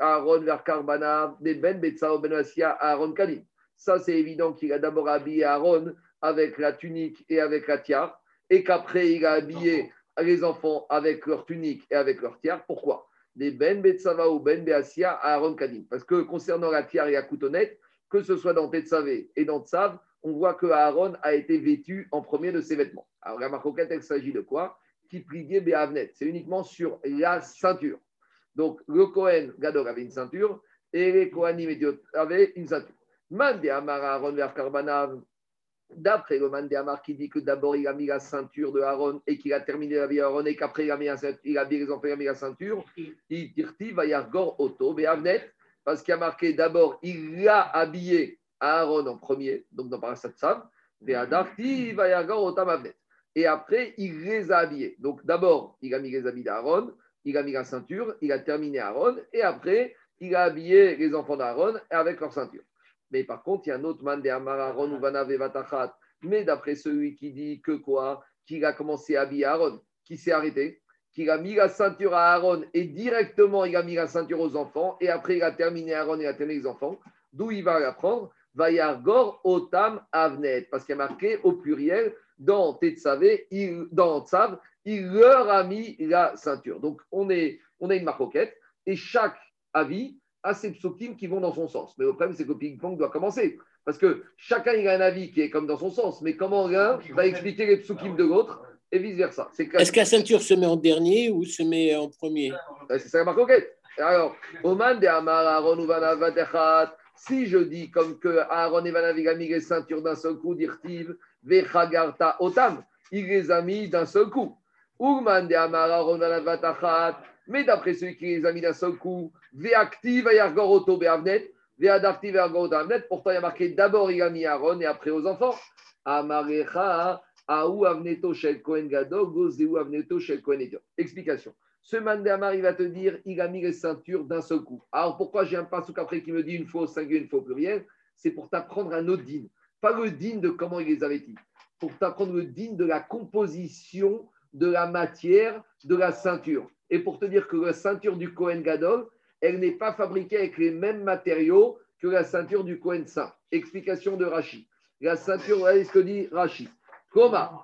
Aaron vers Karbana, des Ben Betsao Ben Aaron Kalim. Ça, c'est évident qu'il a d'abord habillé Aaron avec la tunique et avec la tiare, et qu'après, il a habillé les enfants avec leur tunique et avec leur tiare. Pourquoi? Des Ben Betsava ou Ben Beasia à Aaron Kadim. Parce que concernant la tiare et la coutonnette, que ce soit dans Tetsavé et dans Tsav, on voit que Aaron a été vêtu en premier de ses vêtements. Alors la marcoquette, il s'agit de quoi? Qui pliait Beavnet. C'est uniquement sur la ceinture. Donc le Kohen Gadol avait une ceinture et les Kohanim avaient une ceinture. Mande Amara Aaron vers D'après le Mandéamar qui dit que d'abord il a mis la ceinture de Aaron et qu'il a terminé la vie Aaron et qu'après il a mis, il a mis les enfants, il a mis la ceinture, il tirti va yargor auto, parce qu'il a marqué d'abord il l'a habillé Aaron en premier, donc dans Parasat Sam, va yargor Et après il les a habillés. Donc d'abord il a mis les habits d'Aaron, il a mis la ceinture, il a terminé Aaron et après il a habillé les enfants d'Aaron avec leur ceinture. Mais par contre, il y a un autre man de Amararon ou Vatachat. Mais d'après celui qui dit que quoi Qu'il a commencé à habiller Aaron, qui s'est arrêté, qu'il a mis la ceinture à Aaron et directement il a mis la ceinture aux enfants et après il a terminé Aaron et il a terminé les enfants. D'où il va l'apprendre Vayargor Otam Avnet, parce qu'il y a marqué au pluriel dans Tetsavé, dans Tsav, il leur a mis la ceinture. Donc on, est, on a une marcoquette et chaque avis a ses psukim qui vont dans son sens. Mais le problème, c'est que le ping-pong doit commencer. Parce que chacun il a un avis qui est comme dans son sens, mais comment l'un va expliquer les psukim de l'autre et vice-versa. Est-ce que la ceinture se met en dernier ou se met en premier? C'est ça la marcoquette. Alors, Oman de Amar Aaron si je dis comme que Aaron et Vanav a mis les ceintures d'un seul coup, d'Irtiv, Vechagarta Otam, il les a mis d'un seul coup. Urman de Amar Aaron Vanavatachat, mais d'après celui qui les a mis d'un seul coup, Veactiv Ayargor Oto Beavnet, Beavnet, pourtant il y a marqué d'abord il a mis Aaron et après aux enfants. Amarecha, Aou Avneto Shel Kohen Gadol, Gozeu Avneto Shel Kohen Explication. Ce Mandamar, il va te dire, il a mis les ceintures d'un seul coup. Alors pourquoi j'ai un pasouk après qui me dit une fois au singulier, une fois au pluriel C'est pour t'apprendre un autre. Pas le din de comment il les avait dit. Pour t'apprendre le din de la composition de la matière de la ceinture. Et pour te dire que la ceinture du Kohen Gadol, elle n'est pas fabriquée avec les mêmes matériaux que la ceinture du Kohen Saint. Explication de Rashi. La ceinture, voyez ce que dit Rashi. Comment.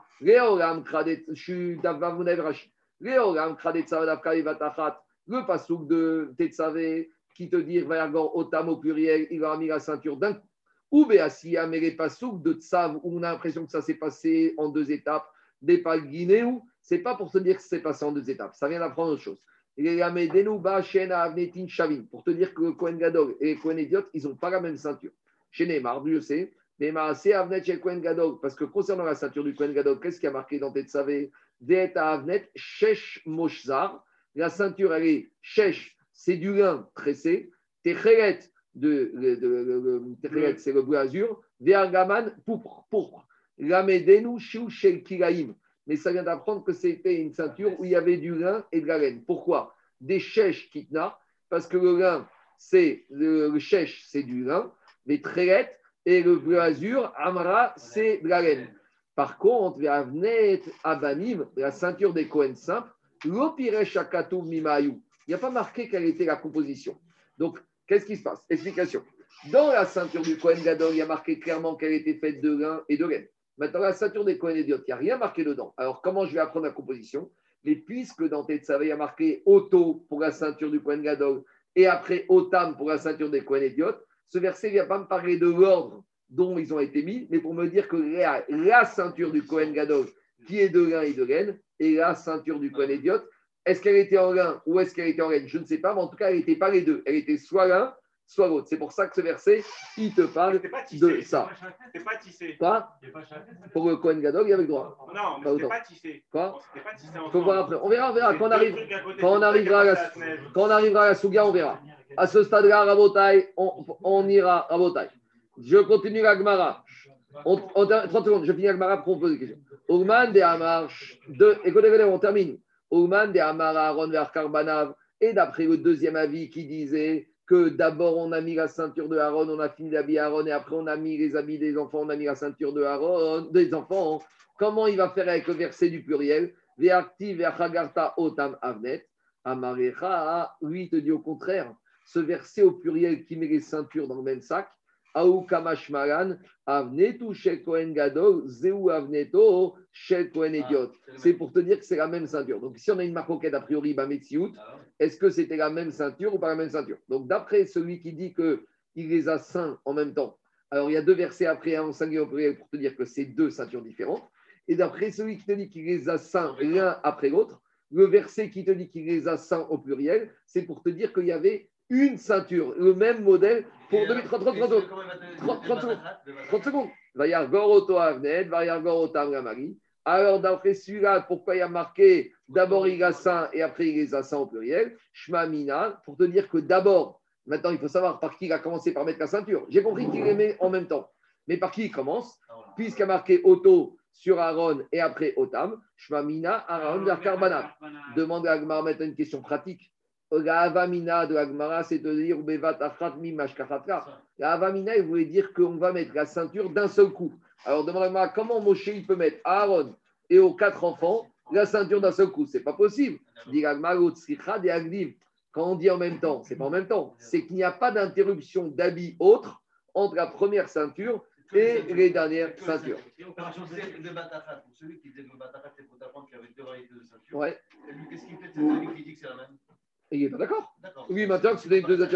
Le pasouk de Tetsavé qui te dit Vayagor Otam au pluriel, il a mis la ceinture d'un coup. Ou Béassia, mais les pasouk de Tsav où on a l'impression que ça s'est passé en deux étapes, des Palguinéou, c'est pas pour te dire que c'est passé en deux étapes, ça vient d'apprendre autre chose. Pour te dire que Kohen Gadol et Kohen Idiot, ils n'ont pas la même ceinture. Chez Neymar, je sais, mais c'est Avnet chez Kohen Gadol, parce que concernant la ceinture du Kohen Gadol, qu'est-ce qui a marqué dans Tetsavé Avnet, Shesh Moshzar. La ceinture, elle est Shesh, c'est du lin tressé. Techeret, de, c'est le bleu azur. Vergaman, pourpre. Lamedenu, Shiu Shel Kilaim. Mais ça vient d'apprendre que c'était une ceinture où il y avait du lin et de la laine. Pourquoi? Des Shesh Kitna, parce que le lin, c'est le, Shesh, c'est du lin. Les Trélet et le bleu azur, Amra, c'est de la laine. Par contre, la ceinture des Cohen simples, il n'y a pas marqué quelle était la composition. Donc, qu'est-ce qui se passe? Explication. Dans la ceinture du Cohen Gadol, il y a marqué clairement qu'elle était faite de lin et de laine. Maintenant, la ceinture des Cohen Idiot, il n'y a rien marqué dedans. Alors, comment je vais apprendre la composition? Mais puisque dans Tetsavé, il y a marqué Auto pour la ceinture du Cohen Gadol et après Otam pour la ceinture des Cohen Idiot, ce verset ne vient pas me parler de l'ordre dont ils ont été mis, mais pour me dire que la, ceinture du Cohen Gadol, qui est de lin et de laine, et la ceinture du Cohen Idiot, est-ce qu'elle était en lin ou est-ce qu'elle était en laine Je ne sais pas, mais en tout cas, elle n'était pas les deux. Elle était soit l'un, soit l'autre. C'est pour ça que ce verset, il te parle de ça. C'est pas tissé. Quoi Pour le Cohen Gadol, il y avait le droit. Non, mais pas tissé. Quoi Faut voir après. On verra, on verra. Quand on, arrive, quand on arrivera, à la, quand on arrivera à la Souga, on verra. À ce stade-là, Rabotai, on, on ira Rabotai. Je continue la Gemara. 30 secondes, je finis la Gemara pour poser des questions. Ougman de Amar, de, écoutez, écoutez, on termine. Ougman de Amar Aaron vers Karbanav. Et d'après le deuxième avis qui disait que d'abord on a mis la ceinture de Aaron, on a fini l'habit Aaron et après on a mis les habits des enfants, on a mis la ceinture de Aaron, des enfants. Comment il va faire avec le verset du pluriel? Otam avnet. Amarecha, lui, il te dit au contraire, ce verset au pluriel qui met les ceintures dans le même sac, Ah, C'est pour te dire que c'est la même ceinture. Donc, si on a une marcoquette a priori, Bametsiout, ah est-ce que c'était la même ceinture ou pas la même ceinture? Donc, d'après celui qui dit qu'il les a saints en même temps, alors il y a deux versets après, un en singulier pour te dire que c'est deux ceintures différentes. Et d'après celui qui te dit qu'il les a saints l'un après l'autre, le verset qui te dit qu'il les a saints au pluriel, c'est pour te dire qu'il y avait une ceinture, le même modèle pour 30, 30, 30, 30, 30 secondes. 30 secondes. Alors, d'après celui-là, pourquoi il y a marqué d'abord il a saint et après il saint au pluriel? Shmamina, pour te dire que d'abord, maintenant il faut savoir par qui il a commencé par mettre la ceinture. J'ai compris qu'il les met en même temps. Mais par qui il commence? Puisqu'il a marqué Otto sur Aaron et après Otam, Shmamina, Aaron vers Karbana. Demande à Agmar maintenant une question pratique la avamina de Agmara, c'est de dire Bevat Afrat La avamina, il voulait dire qu'on va mettre la ceinture d'un seul coup. Alors demande Agmara, comment Moshe il peut mettre à Aaron et aux quatre enfants la ceinture d'un seul coup? C'est pas possible. Dit et Quand on dit en même temps, c'est pas en même temps. C'est qu'il n'y a pas d'interruption d'habit autre entre la première ceinture et les dernières ceintures. Celui qui faisait le batafat, c'est pour t'apprendre qu'il y avait deux variétés de ceinture. Lui, qu'est-ce qu'il fait? C'est celui qui dit que c'est la même? il n'est pas d'accord. Lui, maintenant, c'est deux.